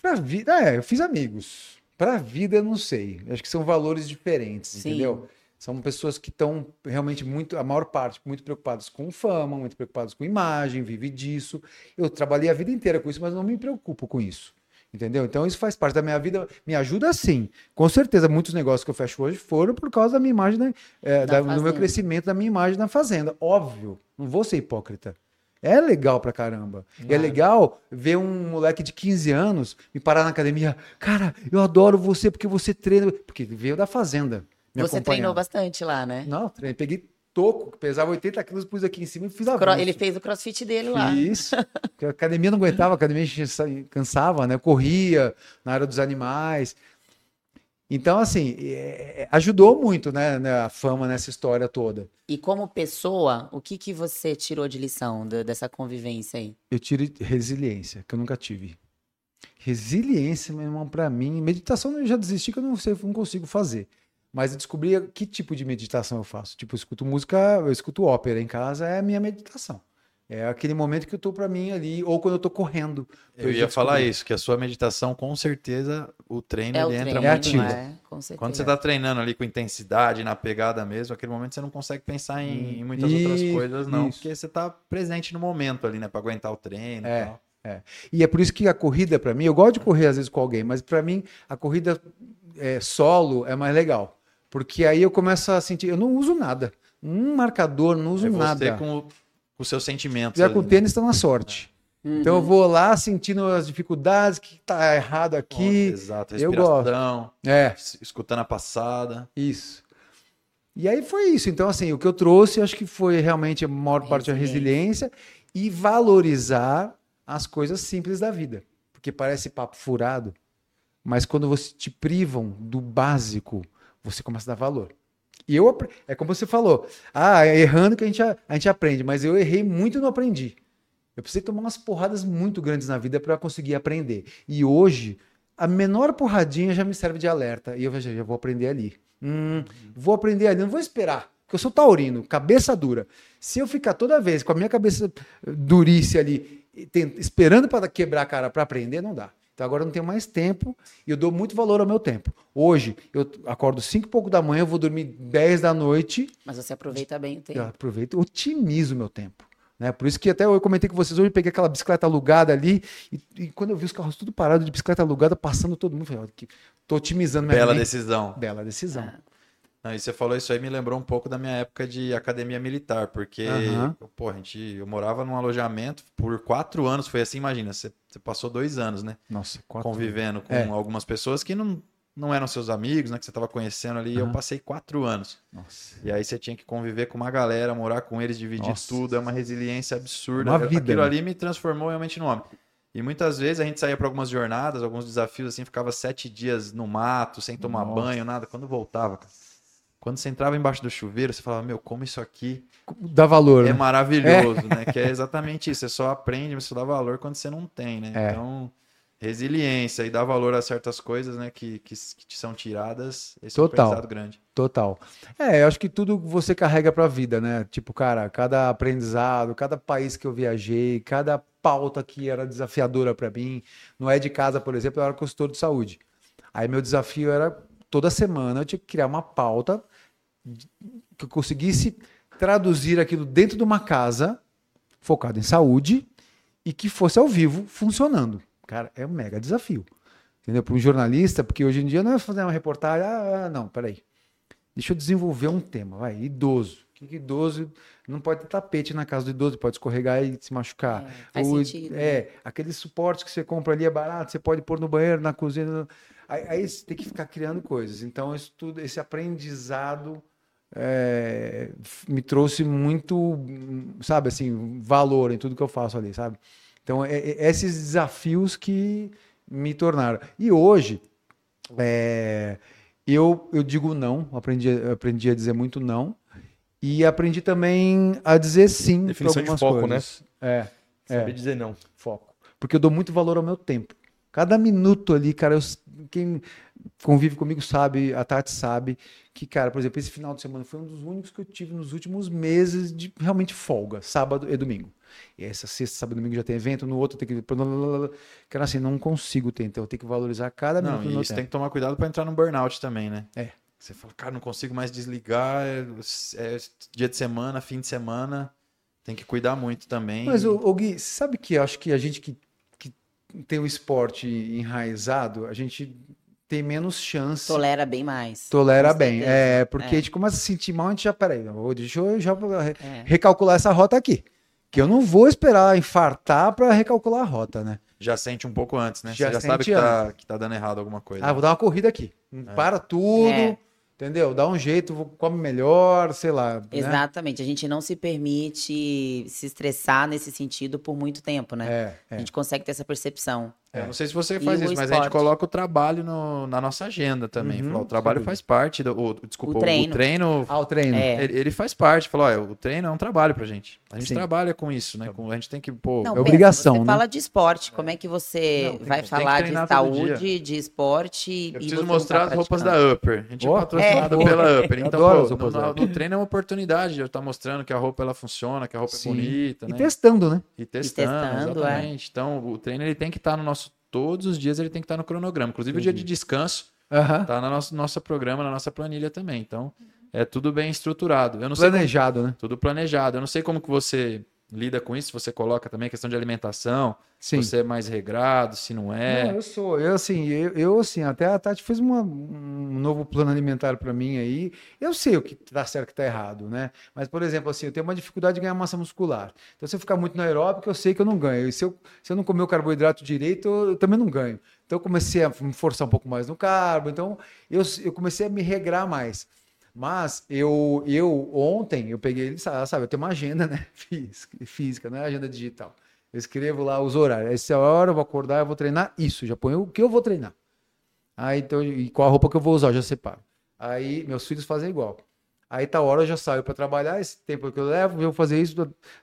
D: Pra vida, é, eu fiz amigos. Pra vida, eu não sei. Eu Acho que são valores diferentes,
A: Sim.
D: entendeu? São pessoas que estão realmente muito, a maior parte, muito preocupadas com fama, muito preocupadas com imagem, vive disso. Eu trabalhei a vida inteira com isso, mas não me preocupo com isso. Entendeu? Então isso faz parte da minha vida, me ajuda sim. Com certeza, muitos negócios que eu fecho hoje foram por causa da minha imagem, é,
A: Da
D: do meu crescimento da minha imagem na fazenda. Óbvio, não vou ser hipócrita. É legal pra caramba. E é legal ver um moleque de 15 anos me parar na academia. Cara, eu adoro você porque você treina. Porque veio da fazenda.
A: Você treinou bastante lá, né?
D: Não, treinei. Peguei toco, que pesava 80 quilos, pus aqui em cima e fiz a
A: Cro- Ele fez o crossfit dele lá.
D: Isso. Porque a academia não aguentava, a academia cansava, né? Eu corria na área dos animais. Então, assim, é- é- ajudou muito, né, né, a fama nessa história toda.
A: E como pessoa, o que, que você tirou de lição da- dessa convivência aí?
D: Eu tiro resiliência, que eu nunca tive. Resiliência, meu irmão, pra mim, meditação eu já desisti que eu não sei, não consigo fazer. Mas eu descobri que tipo de meditação eu faço. Tipo, eu escuto música, eu escuto ópera em casa, é a minha meditação. É aquele momento que eu tô pra mim ali, ou quando eu tô correndo.
E: Eu ia falar isso, que a sua meditação, com certeza, o treino
A: É o
E: ele entra
A: treino,
D: É
E: muito
D: ativo.
E: nisso.
A: é, com certeza.
E: Quando você tá treinando ali com intensidade, na pegada mesmo, aquele momento você não consegue pensar em, em muitas outras
D: Isso,
E: coisas, não.
D: isso.
E: Porque você tá presente no momento ali, né? Pra aguentar o treino
D: É.
E: e tal.
D: E é por isso que a corrida, pra mim, eu gosto de correr às vezes com alguém, mas pra mim, a corrida é, solo é mais legal. Porque aí eu começo a sentir, eu não uso nada. Um marcador, não uso
E: É você
D: nada.
E: com, o- com os seus sentimentos.
D: Já
E: ali,
D: com o
E: né?
D: tênis tá na sorte. Então eu vou lá sentindo as dificuldades, que tá errado aqui.
E: Exato,
D: eu
E: respiração,
D: É,
E: es- escutando a passada.
D: isso. E aí foi isso. Então, assim, o que eu trouxe, acho que foi realmente a maior parte da resiliência e valorizar as coisas simples da vida. Porque parece papo furado, mas quando você te privam do básico, você começa a dar valor. E eu, é como você falou, ah, é errando que a gente, a, a gente aprende, mas eu errei muito e não aprendi. Eu precisei tomar umas porradas muito grandes na vida para conseguir aprender. E hoje, a menor porradinha já me serve de alerta. E eu já, já vou aprender ali. Hum, vou aprender ali, não vou esperar. Porque eu sou taurino, cabeça dura. Se eu ficar toda vez com a minha cabeça durice ali, esperando para quebrar a cara para aprender, não dá. Então agora eu não tenho mais tempo e eu dou muito valor ao meu tempo. Hoje, eu acordo 5 e pouco da manhã, eu vou dormir 10 da noite,
A: Mas você aproveita bem o
D: eu
A: tempo.
D: aproveito e otimizo o meu tempo. Né? Por isso que até eu comentei com vocês hoje, eu peguei aquela bicicleta alugada ali, e, e quando eu vi os carros tudo parados de bicicleta alugada, passando todo mundo, eu falei, "Olha que- tô otimizando minha
E: Bela
D: mente."
E: decisão.
D: Bela decisão.
E: Não, e você falou isso aí, me lembrou um pouco da minha época de academia militar, porque,
D: Aham.
E: pô, a gente, eu morava num alojamento por quatro anos, foi assim, imagina, você, você passou dois anos, né?
D: Nossa, quatro.
E: Convivendo com
D: É.
E: algumas pessoas que não, não eram seus amigos, né? Que você tava conhecendo ali, e eu passei quatro anos.
D: Nossa.
E: E aí você tinha que conviver com uma galera, morar com eles, dividir
D: Nossa.
E: tudo, é uma resiliência absurda.
D: Uma vida,
E: Aquilo
D: né?
E: ali me transformou realmente no homem. E muitas vezes a gente saía para algumas jornadas, alguns desafios, assim, ficava sete dias no mato, sem tomar
D: Nossa.
E: banho, nada. Quando voltava, cara, quando você entrava embaixo do chuveiro, você falava, meu, como isso aqui
D: Dá valor,
E: é
D: né?
E: maravilhoso, né? Que é exatamente isso. Você só aprende, você só dá valor quando você não tem, né?
D: É.
E: Então, resiliência e dar valor a certas coisas, né? Que, que, que te são tiradas, esse é um
D: Total.
E: aprendizado grande.
D: Total. É, eu acho que tudo você carrega pra vida, né? Tipo, cara, cada aprendizado, cada país que eu viajei, cada pauta que era desafiadora pra mim. No É de Casa, por exemplo, eu era consultor de saúde. Aí meu desafio era, toda semana, eu tinha que criar uma pauta que eu conseguisse traduzir aquilo dentro de uma casa, focado em saúde, e que fosse ao vivo, funcionando. Cara, é um mega desafio. Entendeu? Para um jornalista, porque hoje em dia não é fazer uma reportagem, ah, não, peraí. Deixa eu desenvolver um tema, vai, idoso. que que idoso não pode ter tapete na casa do idoso, pode escorregar e se machucar.
A: É, faz
D: O-
A: sentido.
D: É, aquele suporte que você compra ali é barato, você pode pôr no banheiro, na cozinha. Aí, aí você tem que ficar criando coisas. Então, isso tudo, esse aprendizado é, me trouxe muito, sabe, assim, valor em tudo que eu faço ali, sabe? Então, é, é esses desafios que me tornaram. E hoje, é, eu, eu digo não, aprendi, aprendi a dizer muito não. E aprendi também a dizer sim para
F: Definição de
D: algumas
F: foco, né?
D: coisas. É, é
F: Saber dizer não.
D: foco. Porque eu dou muito valor ao meu tempo. Cada minuto ali, cara, eu- quem convive comigo sabe, a Tati sabe, que, cara, por exemplo, esse final de semana foi um dos únicos que eu tive nos últimos meses de realmente folga, sábado e domingo. E essa sexta, sábado e domingo já tem evento, no outro tem que. Cara, assim, não consigo ter, então eu tenho que valorizar cada
E: Não,
D: minuto
E: e
D: meu
E: isso tem que tomar cuidado para entrar no burnout também, né?
D: É.
E: Você fala, cara, não consigo mais desligar, é, é dia de semana, fim de semana, tem que cuidar muito também.
D: Mas, ô Gui, sabe que eu acho que a gente que tem o esporte enraizado, a gente tem menos chance.
A: Tolera bem mais.
D: Tolera bem.
A: certeza.
D: É, porque
A: É.
D: a gente começa a se sentir mal, a gente já, peraí, deixa eu já
A: É.
D: recalcular essa rota aqui. Que eu não vou esperar infartar para recalcular a rota, né?
E: Já sente um pouco antes, né?
D: Já
E: Você já sabe que tá, que tá dando errado alguma coisa.
D: Ah, vou dar uma corrida aqui. Para tudo,
A: É.
D: entendeu? Dá um jeito, come melhor, sei lá. né?
A: Exatamente. A gente não se permite se estressar nesse sentido por muito tempo, né?
D: É,
A: A
D: é.
A: gente consegue ter essa percepção.
E: Eu não sei se você faz isso, mas a gente coloca o trabalho no- na nossa agenda também.
D: Uhum,
E: Falou, o trabalho
D: sem
E: faz parte do. o- desculpa,
A: O
E: o
A: treino.
E: treino.
D: Ah, o treino.
A: É.
E: ele, ele faz parte. Falou, olha, o treino é um trabalho pra gente. A gente
D: Sim.
E: trabalha com isso, né? Com- a gente tem que, pô.
A: Não,
D: é
A: pensa,
D: obrigação,
A: Você
D: né?
A: fala de esporte. Como é que você
E: Não,
A: vai
E: que-
A: falar de saúde, de esporte e
E: Eu preciso
A: não
E: mostrar
A: tá
E: as roupas da Upper. A gente
D: Ó,
E: é patrocinado
D: é.
E: pela Upper. Então, pô, no, no- treino é uma oportunidade de eu estar mostrando que a roupa ela funciona, que a roupa
D: Sim.
E: é bonita,
D: E
E: né?
D: testando, né?
E: E testando,
A: testando, é.
E: exatamente. Então, o treino ele tem que estar no nosso. Todos os dias ele tem que estar no cronograma. Inclusive, o dia de descanso
D: Aham.
E: tá no nosso, nosso programa, na nossa planilha também. Então, é tudo bem estruturado. Eu não sei como-
D: Planejado, né?
E: tudo planejado. Eu não sei como que você lida com isso, você coloca também a questão de alimentação,
D: Sim.
E: se você é mais regrado, se não é.
D: Não, eu sou. Eu assim, eu, eu, assim, até a Tati fez uma- um novo plano alimentar para mim aí. Eu sei o que tá certo e o que tá errado, né? Mas, por exemplo, assim, eu tenho uma dificuldade de ganhar massa muscular. Então, se eu ficar muito na aeróbica, eu sei que eu não ganho. E se eu, se eu não comer o carboidrato direito, eu, eu também não ganho. Então, eu comecei a me forçar um pouco mais no carbo. Então, eu, eu comecei a me regrar mais. Mas eu, eu ontem, eu peguei, sabe, sabe, eu tenho uma agenda, né? Física, não é agenda digital. Eu escrevo lá os horários. Essa hora eu vou acordar, eu vou treinar isso. Já ponho o que eu vou treinar. Aí, então, e qual a roupa que eu vou usar, eu já separo. Aí, meus filhos fazem igual. Aí, tal hora eu já saio para trabalhar. Esse tempo que eu levo, eu vou fazer isso.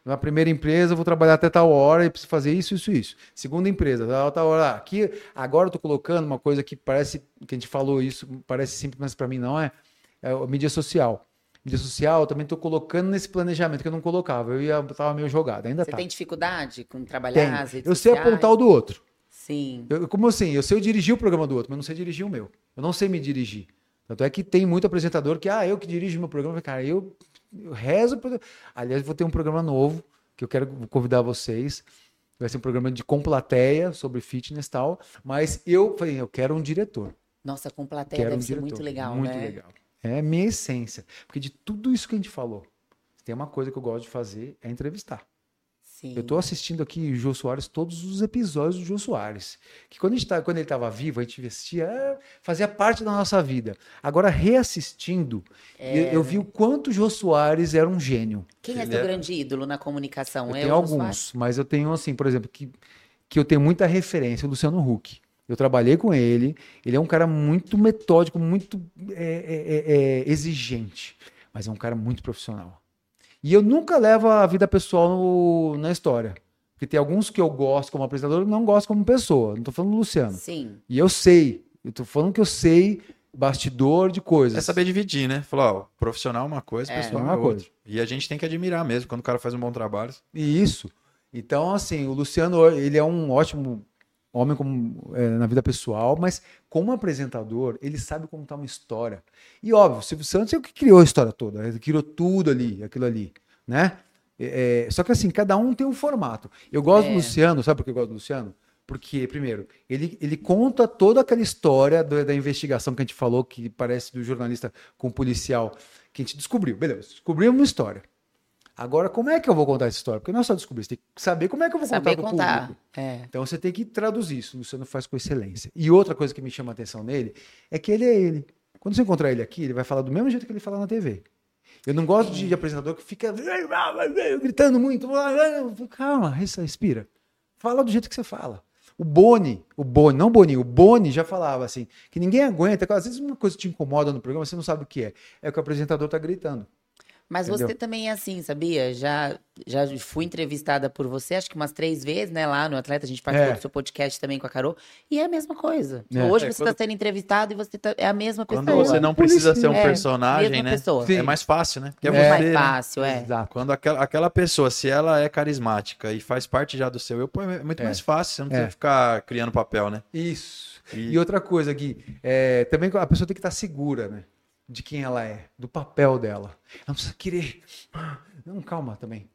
D: Na primeira empresa, eu vou trabalhar até tal hora e preciso fazer isso, isso, isso. Segunda empresa, tal, tal hora. Aqui, agora eu tô colocando uma coisa que parece, que a gente falou isso, parece simples, mas para mim não é. É a mídia social. Mídia social, eu também tô colocando nesse planejamento que eu não colocava. Eu ia, tava meio jogado. Ainda
A: Você
D: tá.
A: tem dificuldade com trabalhar redes
D: Eu sei apontar o do outro.
A: Sim.
D: Eu, como assim? Eu sei dirigir o programa do outro, mas não sei dirigir o meu. Eu não sei me dirigir. Tanto é que tem muito apresentador que, ah, eu que dirijo meu programa. Cara, eu, eu rezo. Pra... Aliás, vou ter um programa novo que eu quero convidar vocês. Vai ser um programa de com plateia sobre fitness e tal. Mas eu falei, eu quero um diretor.
A: Nossa, com plateia
D: Quero
A: deve
D: um
A: ser
D: diretor.
A: muito legal,
D: Muito
A: né?
D: legal. É a minha essência. Porque de tudo isso que a gente falou, tem uma coisa que eu gosto de fazer, é entrevistar.
A: Sim.
D: Eu tô assistindo aqui o Jô Soares, todos os episódios do Jô Soares. Que quando, a gente tá, quando ele estava vivo, a gente vestia, é, fazia parte da nossa vida. Agora, reassistindo, eu, eu vi o quanto o Jô Soares era um gênio.
A: Quem é seu
E: é-
A: grande ídolo na comunicação?
D: Eu
A: é
D: tenho alguns, mas eu tenho, assim, por exemplo, que, que eu tenho muita referência, o Luciano Huck. Eu trabalhei com ele, ele é um cara muito metódico, muito é, é, é, é, exigente, mas é um cara muito profissional. E eu nunca levo a vida pessoal no- na história. Porque tem alguns que eu gosto como apresentador e não gosto como pessoa. Não tô falando do Luciano.
A: Sim.
D: E eu sei, eu tô falando que eu sei bastidor de coisas.
E: É saber dividir, né? Falar, ó, profissional é uma coisa,
A: É.
E: pessoal
D: É
E: é
D: uma
E: outra.
D: coisa.
E: E a gente tem que admirar mesmo quando o cara faz um bom trabalho.
D: E Isso. Então, assim, o Luciano, ele é um ótimo homem como, é, na vida pessoal, mas como apresentador, ele sabe contar uma história. E óbvio, o Silvio Santos é o que criou a história toda, ele criou tudo ali, aquilo ali, né? É, é, só que assim, cada um tem um formato. Eu gosto
A: É.
D: do Luciano, sabe por que eu gosto do Luciano? Porque, primeiro, ele, ele conta toda aquela história do- da investigação que a gente falou, que parece do jornalista com o policial, que a gente descobriu. Beleza, descobrimos uma história. Agora, como é que eu vou contar essa história? Porque não é só descobrir, você tem que saber como é que eu vou
A: Saber
D: contar para o
A: contar.
D: público.
A: É.
D: Então você tem que traduzir isso, o Luciano faz com excelência. E outra coisa que me chama a atenção nele é que ele é ele. Quando você encontrar ele aqui, ele vai falar do mesmo jeito que ele fala na TV. Eu não gosto de apresentador que fica gritando muito. Calma, res- respira. Fala do jeito que você fala. O Boni, o Boni, não o Boni, o Boni já falava assim, que ninguém aguenta, às vezes uma coisa te incomoda no programa, você não sabe o que é. É que o apresentador tá gritando.
A: Mas
D: Entendeu?
A: você também é assim, sabia? Já, já fui entrevistada por você, acho que umas três vezes, né? Lá no Atleta, a gente participou
D: É.
A: do seu podcast também com a Carol. E é a mesma coisa.
D: É.
A: Hoje
F: É,
A: você
F: quando-
A: está sendo entrevistado e você tá- é a mesma pessoa.
E: Quando você não precisa ser um
A: É,
E: personagem,
A: mesma
E: né? É mais fácil, né? Porque é você,
A: mais
E: né?
A: fácil, é.
D: Exato.
E: Quando aquela, aquela pessoa, se ela é carismática e faz parte já do seu eu, é muito
D: É.
E: mais fácil. Você não precisa
D: É.
E: ficar criando papel, né?
D: Isso.
E: E-
D: E, outra coisa, Gui, é, também a pessoa tem que estar segura, né? De quem ela é, do papel dela. Ela não precisa querer. Não, calma também.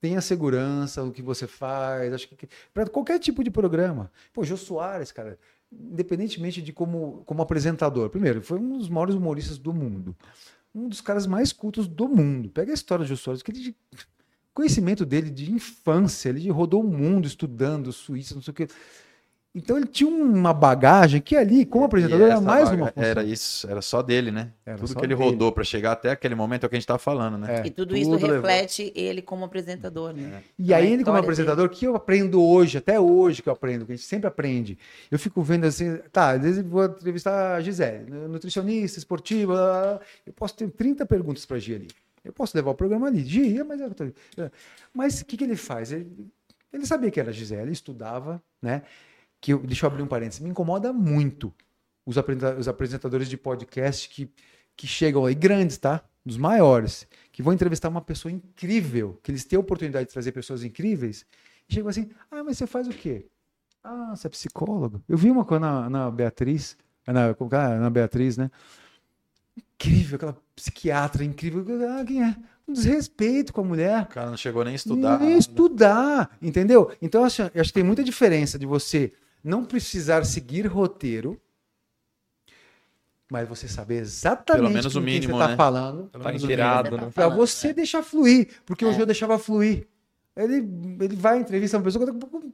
D: Tenha segurança do que você faz. Acho que para qualquer tipo de programa. Pô, Jô Soares, cara, independentemente de como, como apresentador, primeiro, foi um dos maiores humoristas do mundo. Um dos caras mais cultos do mundo. Pega a história do Jô Soares, que ele conhecimento dele de infância, ele rodou o mundo estudando Suíça, não sei o quê. Então ele tinha uma bagagem que ali, como apresentador,
E: E
D: era mais uma função.
E: Era isso, era só dele, né?
D: Era
E: Tudo que ele
D: dele.
E: rodou pra chegar até aquele momento é o que a gente tava falando, né?
D: É.
A: E tudo, isso
E: Tudo levou.
A: reflete ele como apresentador, né?
D: E
A: A
D: aí ele como apresentador, que eu aprendo hoje, até hoje que eu aprendo, que a gente sempre aprende. Eu fico vendo assim, tá, às vezes eu vou entrevistar a Gisele, nutricionista, esportiva, blá, blá, blá. eu posso ter 30 perguntas para a Gi ali. Eu posso levar o programa ali. Gi, mas eu tô- é. Mas o que, que ele faz? Ele, ele sabia que era a Gisele, estudava, né? Que eu, deixa eu abrir um parênteses, me incomoda muito os, apresenta- os apresentadores de podcast que, que chegam aí, grandes, tá? Dos maiores, que vão entrevistar uma pessoa incrível, que eles têm a oportunidade de trazer pessoas incríveis, e chegam assim: ah, mas você faz o quê? Ah, você é psicólogo? Eu vi uma coisa na, na Beatriz, na, é? na Beatriz, né? Incrível, aquela psiquiatra incrível. Ah, quem é? Um desrespeito com a mulher.
E: O cara não chegou nem a estudar.
D: Nem estudar, entendeu? Então, eu acho, eu acho que tem muita diferença de você não precisar seguir roteiro, mas você saber exatamente
E: Pelo menos
D: com
E: o mínimo,
D: você está
E: né?
D: falando,
F: Tá
E: menos o
F: inteirado,
A: mínimo.
F: né?
D: para você
A: é.
D: deixar fluir, porque o
A: É.
D: Gil deixava fluir. Ele, ele vai entrevistar uma pessoa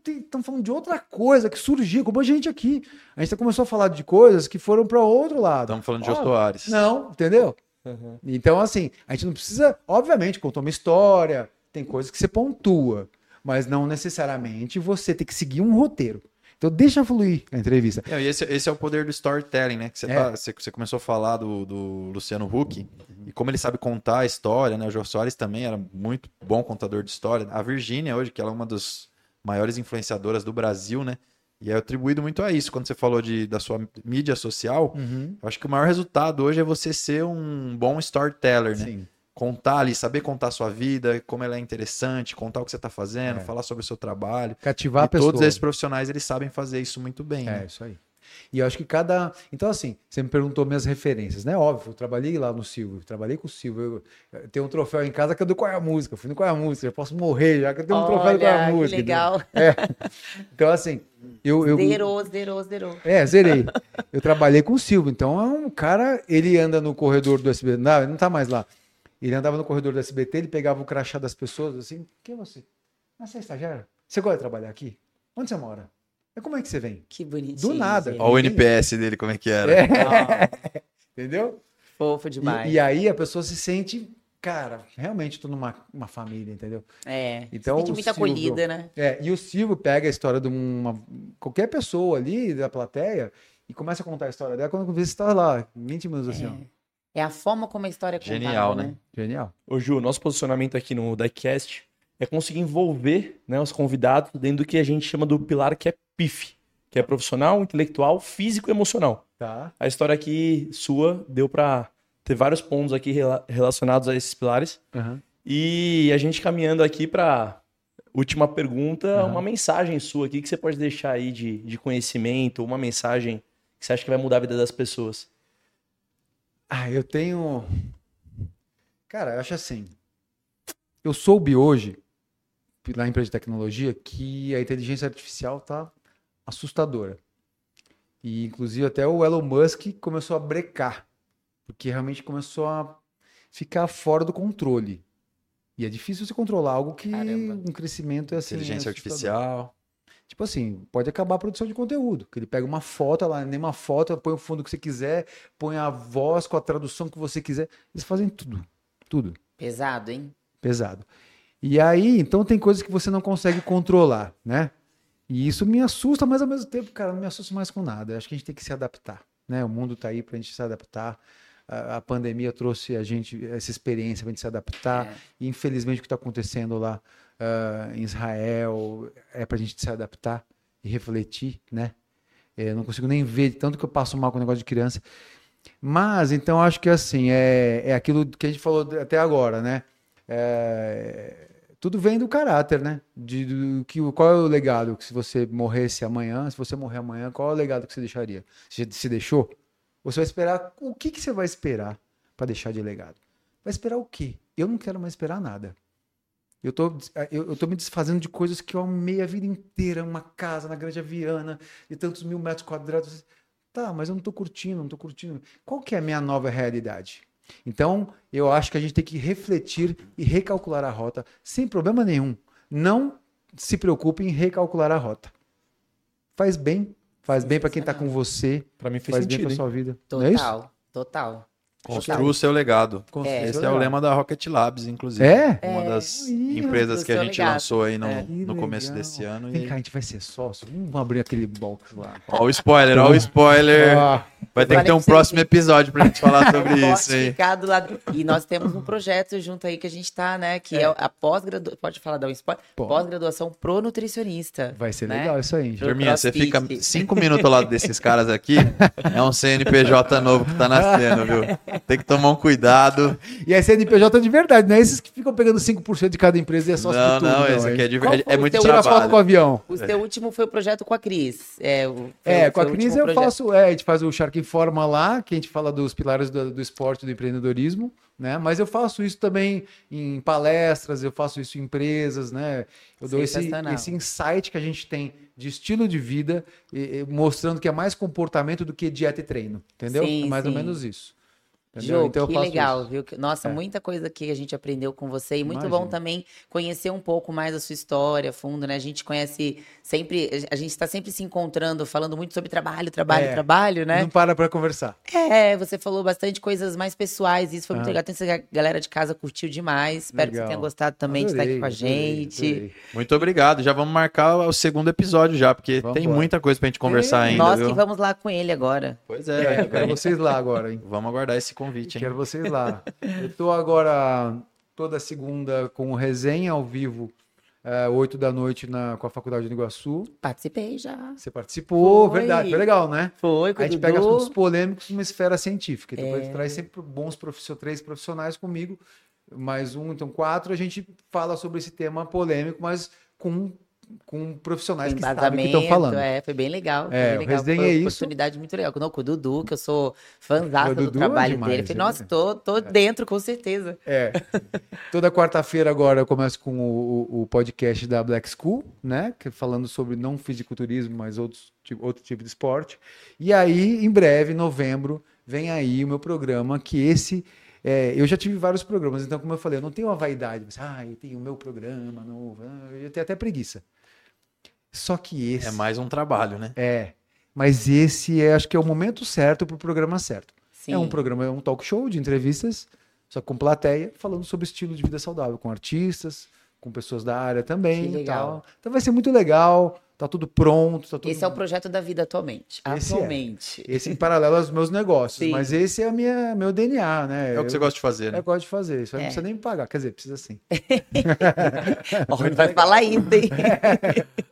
D: que estão falando de outra coisa que surgiu, como a gente aqui. A gente começou a falar de coisas que foram para outro lado.
E: Estamos falando de
D: Ó,
E: Jô Soares.
D: Não, entendeu?
F: Uhum.
D: Então, assim, a gente não precisa, obviamente, contar uma história, tem coisas que você pontua, mas não necessariamente você tem que seguir um roteiro. Então, deixa fluir a entrevista.
E: E esse, esse é o poder do storytelling, né? Que você,
D: É.
E: tá- você, você começou a falar do, do Luciano Huck e como ele sabe contar a história, né? O Jô Soares também era muito bom contador de história. A Virgínia, hoje, que ela é uma das maiores influenciadoras do Brasil, né? E é atribuído muito a isso. Quando você falou de, da sua mídia social, eu acho que o maior resultado hoje é você ser um bom storyteller, né?
D: Sim.
E: Contar ali, saber contar a sua vida, como ela é interessante, contar o que você está fazendo,
D: É.
E: falar sobre o seu trabalho.
D: Cativar
E: e
D: a pessoa.
E: todos esses profissionais, eles sabem fazer isso muito bem,
D: É,
E: né?
D: isso aí. E eu acho que cada. Então, assim, você me perguntou minhas referências, né? Óbvio, eu trabalhei lá no Silvio, trabalhei com o Silvio. Eu, eu tenho um troféu em casa que é do Qual é a Música. Eu fui no Qual é a Música, eu posso morrer já que eu tenho um troféu do Qual é a
A: Olha, que
D: Música.
A: legal.
D: Então, assim, eu. eu
A: Zerou, zerou, zerou.
D: É, zerei. Eu trabalhei com o Silvio, então é um cara, ele anda no corredor do SBT, não, ele não tá mais lá. Ele andava no corredor do SBT, ele pegava o crachá das pessoas assim, quem é você? Ah, você é estagiário? Você gosta de trabalhar aqui? Onde você mora? E como é que você vem?
A: Que bonitinho.
D: Do nada.
E: Olha o NPS dele, como é que era.
A: Ah,
D: Entendeu?
A: fofo demais.
D: E, e aí a pessoa se sente, cara, realmente tô numa uma família, entendeu?
A: É.
D: Então,
A: Sente
D: o
A: muito
D: Silvio-
A: acolhida, né?
D: É, e o Silvio pega a história de uma qualquer pessoa ali da plateia e começa a contar a história dela quando você está lá, 20 minutos assim, ó.
A: É a forma como a história é contada,
E: Genial,
A: né?
E: né?
D: Genial.
F: Ô Ju, nosso posicionamento aqui no Diecast é conseguir envolver né, os convidados dentro do que a gente chama do pilar que é PIF, que é profissional, intelectual, físico e emocional.
D: Tá.
F: A história aqui sua deu pra ter vários pontos aqui rela- relacionados a esses pilares.
D: Aham.
F: E a gente caminhando aqui pra última pergunta,
D: Aham.
F: uma mensagem sua aqui que você pode deixar aí de, de conhecimento, uma mensagem que você acha que vai mudar a vida das pessoas.
D: Ah, eu tenho. Cara, eu acho assim. Eu soube hoje, na empresa de tecnologia, que a inteligência artificial tá assustadora. E inclusive até o Elon Musk começou a brecar, porque realmente começou a ficar fora do controle. E é difícil você controlar algo que
A: Caramba.
D: um crescimento é assim.
E: Inteligência
D: assustador.
E: artificial.
D: Tipo assim, pode acabar a produção de conteúdo. Que ele pega uma foto, lá, nem uma foto, põe o fundo que você quiser, põe a voz com a tradução que você quiser. Eles fazem tudo. Tudo.
A: Pesado, hein?
D: Pesado. E aí, então tem coisas que você não consegue controlar, né? E isso me assusta, mas ao mesmo tempo, cara, não me assusta mais com nada. Eu Acho que a gente tem que se adaptar, né? O mundo tá aí pra gente se adaptar. A, a pandemia trouxe a gente essa experiência pra gente se adaptar.
A: É.
D: E infelizmente o que está acontecendo lá ah, em Israel é para a gente se adaptar e refletir, né? É, Eu não consigo nem ver tanto que eu passo mal com o negócio de criança. Mas, então, acho que assim, é, é aquilo que a gente falou até agora, né? É, tudo vem do caráter, né? De, do, que, qual é o legado que se você morresse amanhã, se você morrer amanhã, qual é o legado que você deixaria? Você se deixou? Você vai esperar, o que, que você vai esperar para deixar de legado? Vai esperar o quê? Eu não quero mais esperar nada. Eu tô, eu, eu tô me desfazendo de coisas que eu amei a vida inteira, uma casa na Grande Viana, de tantos mil metros quadrados. Tá, mas eu não tô curtindo, não tô curtindo. Qual que é a minha nova realidade? Então, eu acho que a gente tem que refletir e recalcular a rota sem problema nenhum. Não se preocupe em recalcular a rota. Faz bem, faz bem para quem tá com você,
F: Pra mim fez
D: faz bem
F: sentido.
D: para
F: hein?
D: sua vida. É?
A: Total, total.
E: Construa o seu legado.
A: É.
E: Esse é o lema da Rocket Labs, inclusive.
D: É?
E: Uma das
D: Ih,
E: empresas que a gente
A: legado.
E: lançou aí no,
A: É.
E: No começo
D: legal.
E: desse ano.
D: Vem
E: E...
D: cá, a gente vai ser sócio. Vamos abrir aquele box lá.
E: Ó o spoiler, ó o spoiler.
D: Ah,
E: Vai ter que ter um próximo episódio pra gente falar sobre isso aí.
A: lado- E nós temos um projeto junto aí que a gente tá, né? Que é, a pós-graduação. Pode falar, dar um spoiler? Pós-graduação pro nutricionista.
D: vai ser
A: né?
D: legal isso aí. gente.
E: Turminha, você fica cinco minutos ao lado desses caras aqui, é um CNPJ novo que tá nascendo, viu? Tem que tomar um cuidado.
D: E é CNPJ de verdade, não é esses que ficam pegando 5% de cada empresa e é sócio
E: Não,
D: de tudo.
E: não, esse aqui é, de,
A: Qual
E: é, é
A: o
E: muito
D: Tira foto com o
E: trabalho.
D: avião.
A: O seu último foi o projeto com a Cris. É,
D: É, com a Cris eu
A: projeto.
D: faço, é, a gente faz o Shark Informa lá, que a gente fala dos pilares do, do esporte e do empreendedorismo, né? Mas eu faço isso também em palestras, eu faço isso em empresas, né? Eu dou esse, esse insight que a gente tem de estilo de vida, e- e mostrando que é mais comportamento do que dieta e treino, entendeu?
A: Sim,
D: é mais ou
A: sim.
D: menos isso. Entendeu?
A: Jô,
D: Então
A: que legal,
D: isso.
A: viu? Que- Nossa,
D: É.
A: muita coisa que a gente aprendeu com você e muito
D: Imagina.
A: bom também conhecer um pouco mais a sua história a fundo, né? A gente conhece sempre, a gente está sempre se encontrando, falando muito sobre trabalho, trabalho,
D: É.
A: trabalho, né?
D: Não para pra conversar.
A: É, você falou bastante coisas mais pessoais, isso foi muito
D: Ah.
A: legal. Tenho certeza que a galera de casa curtiu demais. Espero que
D: Legal.
A: você tenha gostado também de estar aqui com a
D: Adorei, adorei,
A: gente.
D: adorei.
E: Muito obrigado. Já vamos marcar o segundo episódio já, porque
D: Vamos
E: tem
D: embora.
E: muita coisa pra gente conversar
D: Tem.
E: ainda,
A: Nós
E: viu?
A: que vamos lá com ele agora.
E: Pois
D: É,
E: é,
D: eu quero vocês lá agora, hein?
E: vamos aguardar esse convite, hein?
D: Quero vocês lá. Eu tô agora toda segunda com resenha ao vivo, é, 8 da noite na, com a Faculdade do Iguaçu.
A: Participei já.
D: Você participou,
A: Foi.
D: verdade, foi legal, né?
A: Foi, com
D: A
A: o
D: gente pega assuntos polêmicos numa esfera científica. Então,
A: É.
D: ele traz sempre bons profissionais, três profissionais comigo, mais um, então quatro. A gente fala sobre esse tema polêmico, mas com, com profissionais que sabem que estão falando.
A: É, foi bem legal. Foi
D: É,
A: bem legal. foi
D: é
A: uma
D: isso.
A: oportunidade muito legal. Não, com o Dudu, que eu sou fãzada do
D: é
A: trabalho
D: demais,
A: dele. Eu falei, nossa, tô, tô dentro, com certeza.
D: É. Toda quarta-feira agora eu começo com o, o- podcast da Black School, né? Que é falando sobre não fisiculturismo, mas outros, ti- outro tipo de esporte. E aí, em breve, em novembro, vem aí o meu programa, que esse. é, eu já tive vários programas, então, como eu falei, eu não tenho uma vaidade, mas, ah, eu tenho o meu programa novo, ah, eu tenho até preguiça. Só que esse.
E: É mais um trabalho, né?
D: É. Mas esse é, acho que é o momento certo para o programa certo.
A: Sim.
D: É um programa, é um talk show de entrevistas, só com plateia, falando sobre estilo de vida saudável, com artistas, com pessoas da área também.
A: Que
D: e
A: legal.
D: tal. Então vai ser muito legal, tá tudo pronto, tá tudo.
A: Esse é o projeto da vida atualmente.
D: Esse é.
A: atualmente.
D: Esse em paralelo aos meus negócios,
A: Sim.
D: mas esse é a minha, meu DNA, né?
E: É o que você gosta de fazer,
D: Eu
E: né?
D: gosto de fazer, isso aí
A: É.
D: não precisa nem me pagar, quer dizer, precisa sim.
A: Ó, vai falar isso, hein?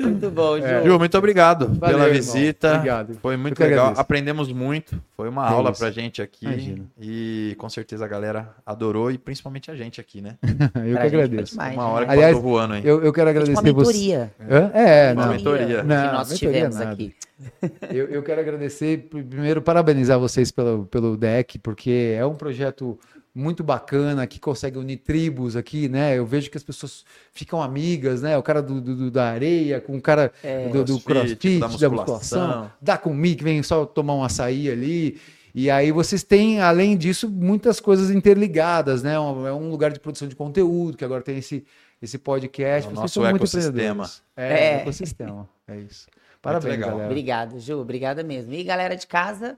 A: muito bom, Ju.
D: É.
E: Ju, muito obrigado
D: Valeu,
E: pela
D: irmão.
E: visita.
D: Obrigado.
E: Foi
D: Eu
E: muito
D: que
E: legal.
D: agradeço.
E: Aprendemos muito. Foi uma
D: É
E: aula
D: isso.
E: pra gente aqui.
D: Imagino.
E: E com certeza a galera adorou e principalmente a gente aqui, né?
D: Eu que
A: Pra foi
D: agradeço.
A: demais,
E: Uma hora que
A: né?
D: Aliás,
E: passou voando aí.
D: Eu, eu quero agradecer
A: uma
D: você.
A: mentoria.
D: Hã? É,
E: Uma
D: não.
E: mentoria.
D: Não,
A: que nós
D: mentoria
A: tivemos
D: nada.
A: aqui.
D: Eu, eu quero agradecer, primeiro, parabenizar vocês pelo, pelo deck, porque é um projeto muito bacana, que consegue unir tribos aqui, né? Eu vejo que as pessoas ficam amigas, né? O cara do, do- do- da areia com o cara
A: É.
D: do, do
E: Crossfit,
D: crossfit,
E: da
D: da
E: musculação.
D: musculação, da comigo que vem só tomar um açaí ali. E aí vocês têm, além disso, muitas coisas interligadas, né? Um- É um lugar de produção de conteúdo, que agora tem esse, esse podcast.
E: É o
D: Vocês
E: nosso
D: são muito
E: ecossistema.
D: empreendedores. É,
A: É.
D: ecossistema. É isso. Parabéns, galera.
A: Obrigado, Ju. Obrigada mesmo. E galera de casa,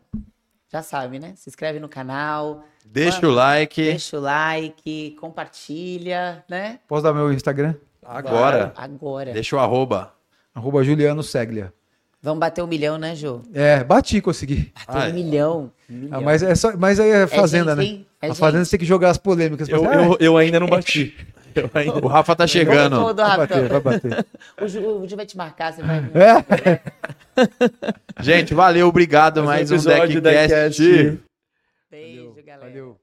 A: já sabe, né? Se inscreve no canal,
E: Deixa o like.
A: deixa o like, compartilha, né?
D: Posso dar meu Instagram?
E: Agora.
A: Agora.
E: Deixa o arroba.
D: Arroba Juliano Seglia.
A: Vamos bater um milhão, né, Ju?
D: É, bati, consegui.
A: Bater
E: Ah, é.
A: um milhão. Um milhão.
D: Ah, mas, é só, mas aí é fazenda,
A: gente,
D: né?
A: É
D: a fazenda
A: gente.
D: você tem que jogar as polêmicas.
F: Eu,
D: Você fala,
F: eu, eu ainda não bati.
E: O Rafa tá chegando.
A: pôr do
D: "Ah, vai bater, vai bater.
A: O Ju, o Ju vai te marcar, você vai.
D: É?
E: Gente, valeu, obrigado.
F: Mais
E: Mais,
F: um episódio
E: Deckcast. Muito
A: Beijo, galera.
D: Valeu.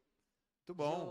E: bom.
A: Hein?
D: legal.
A: Muito. De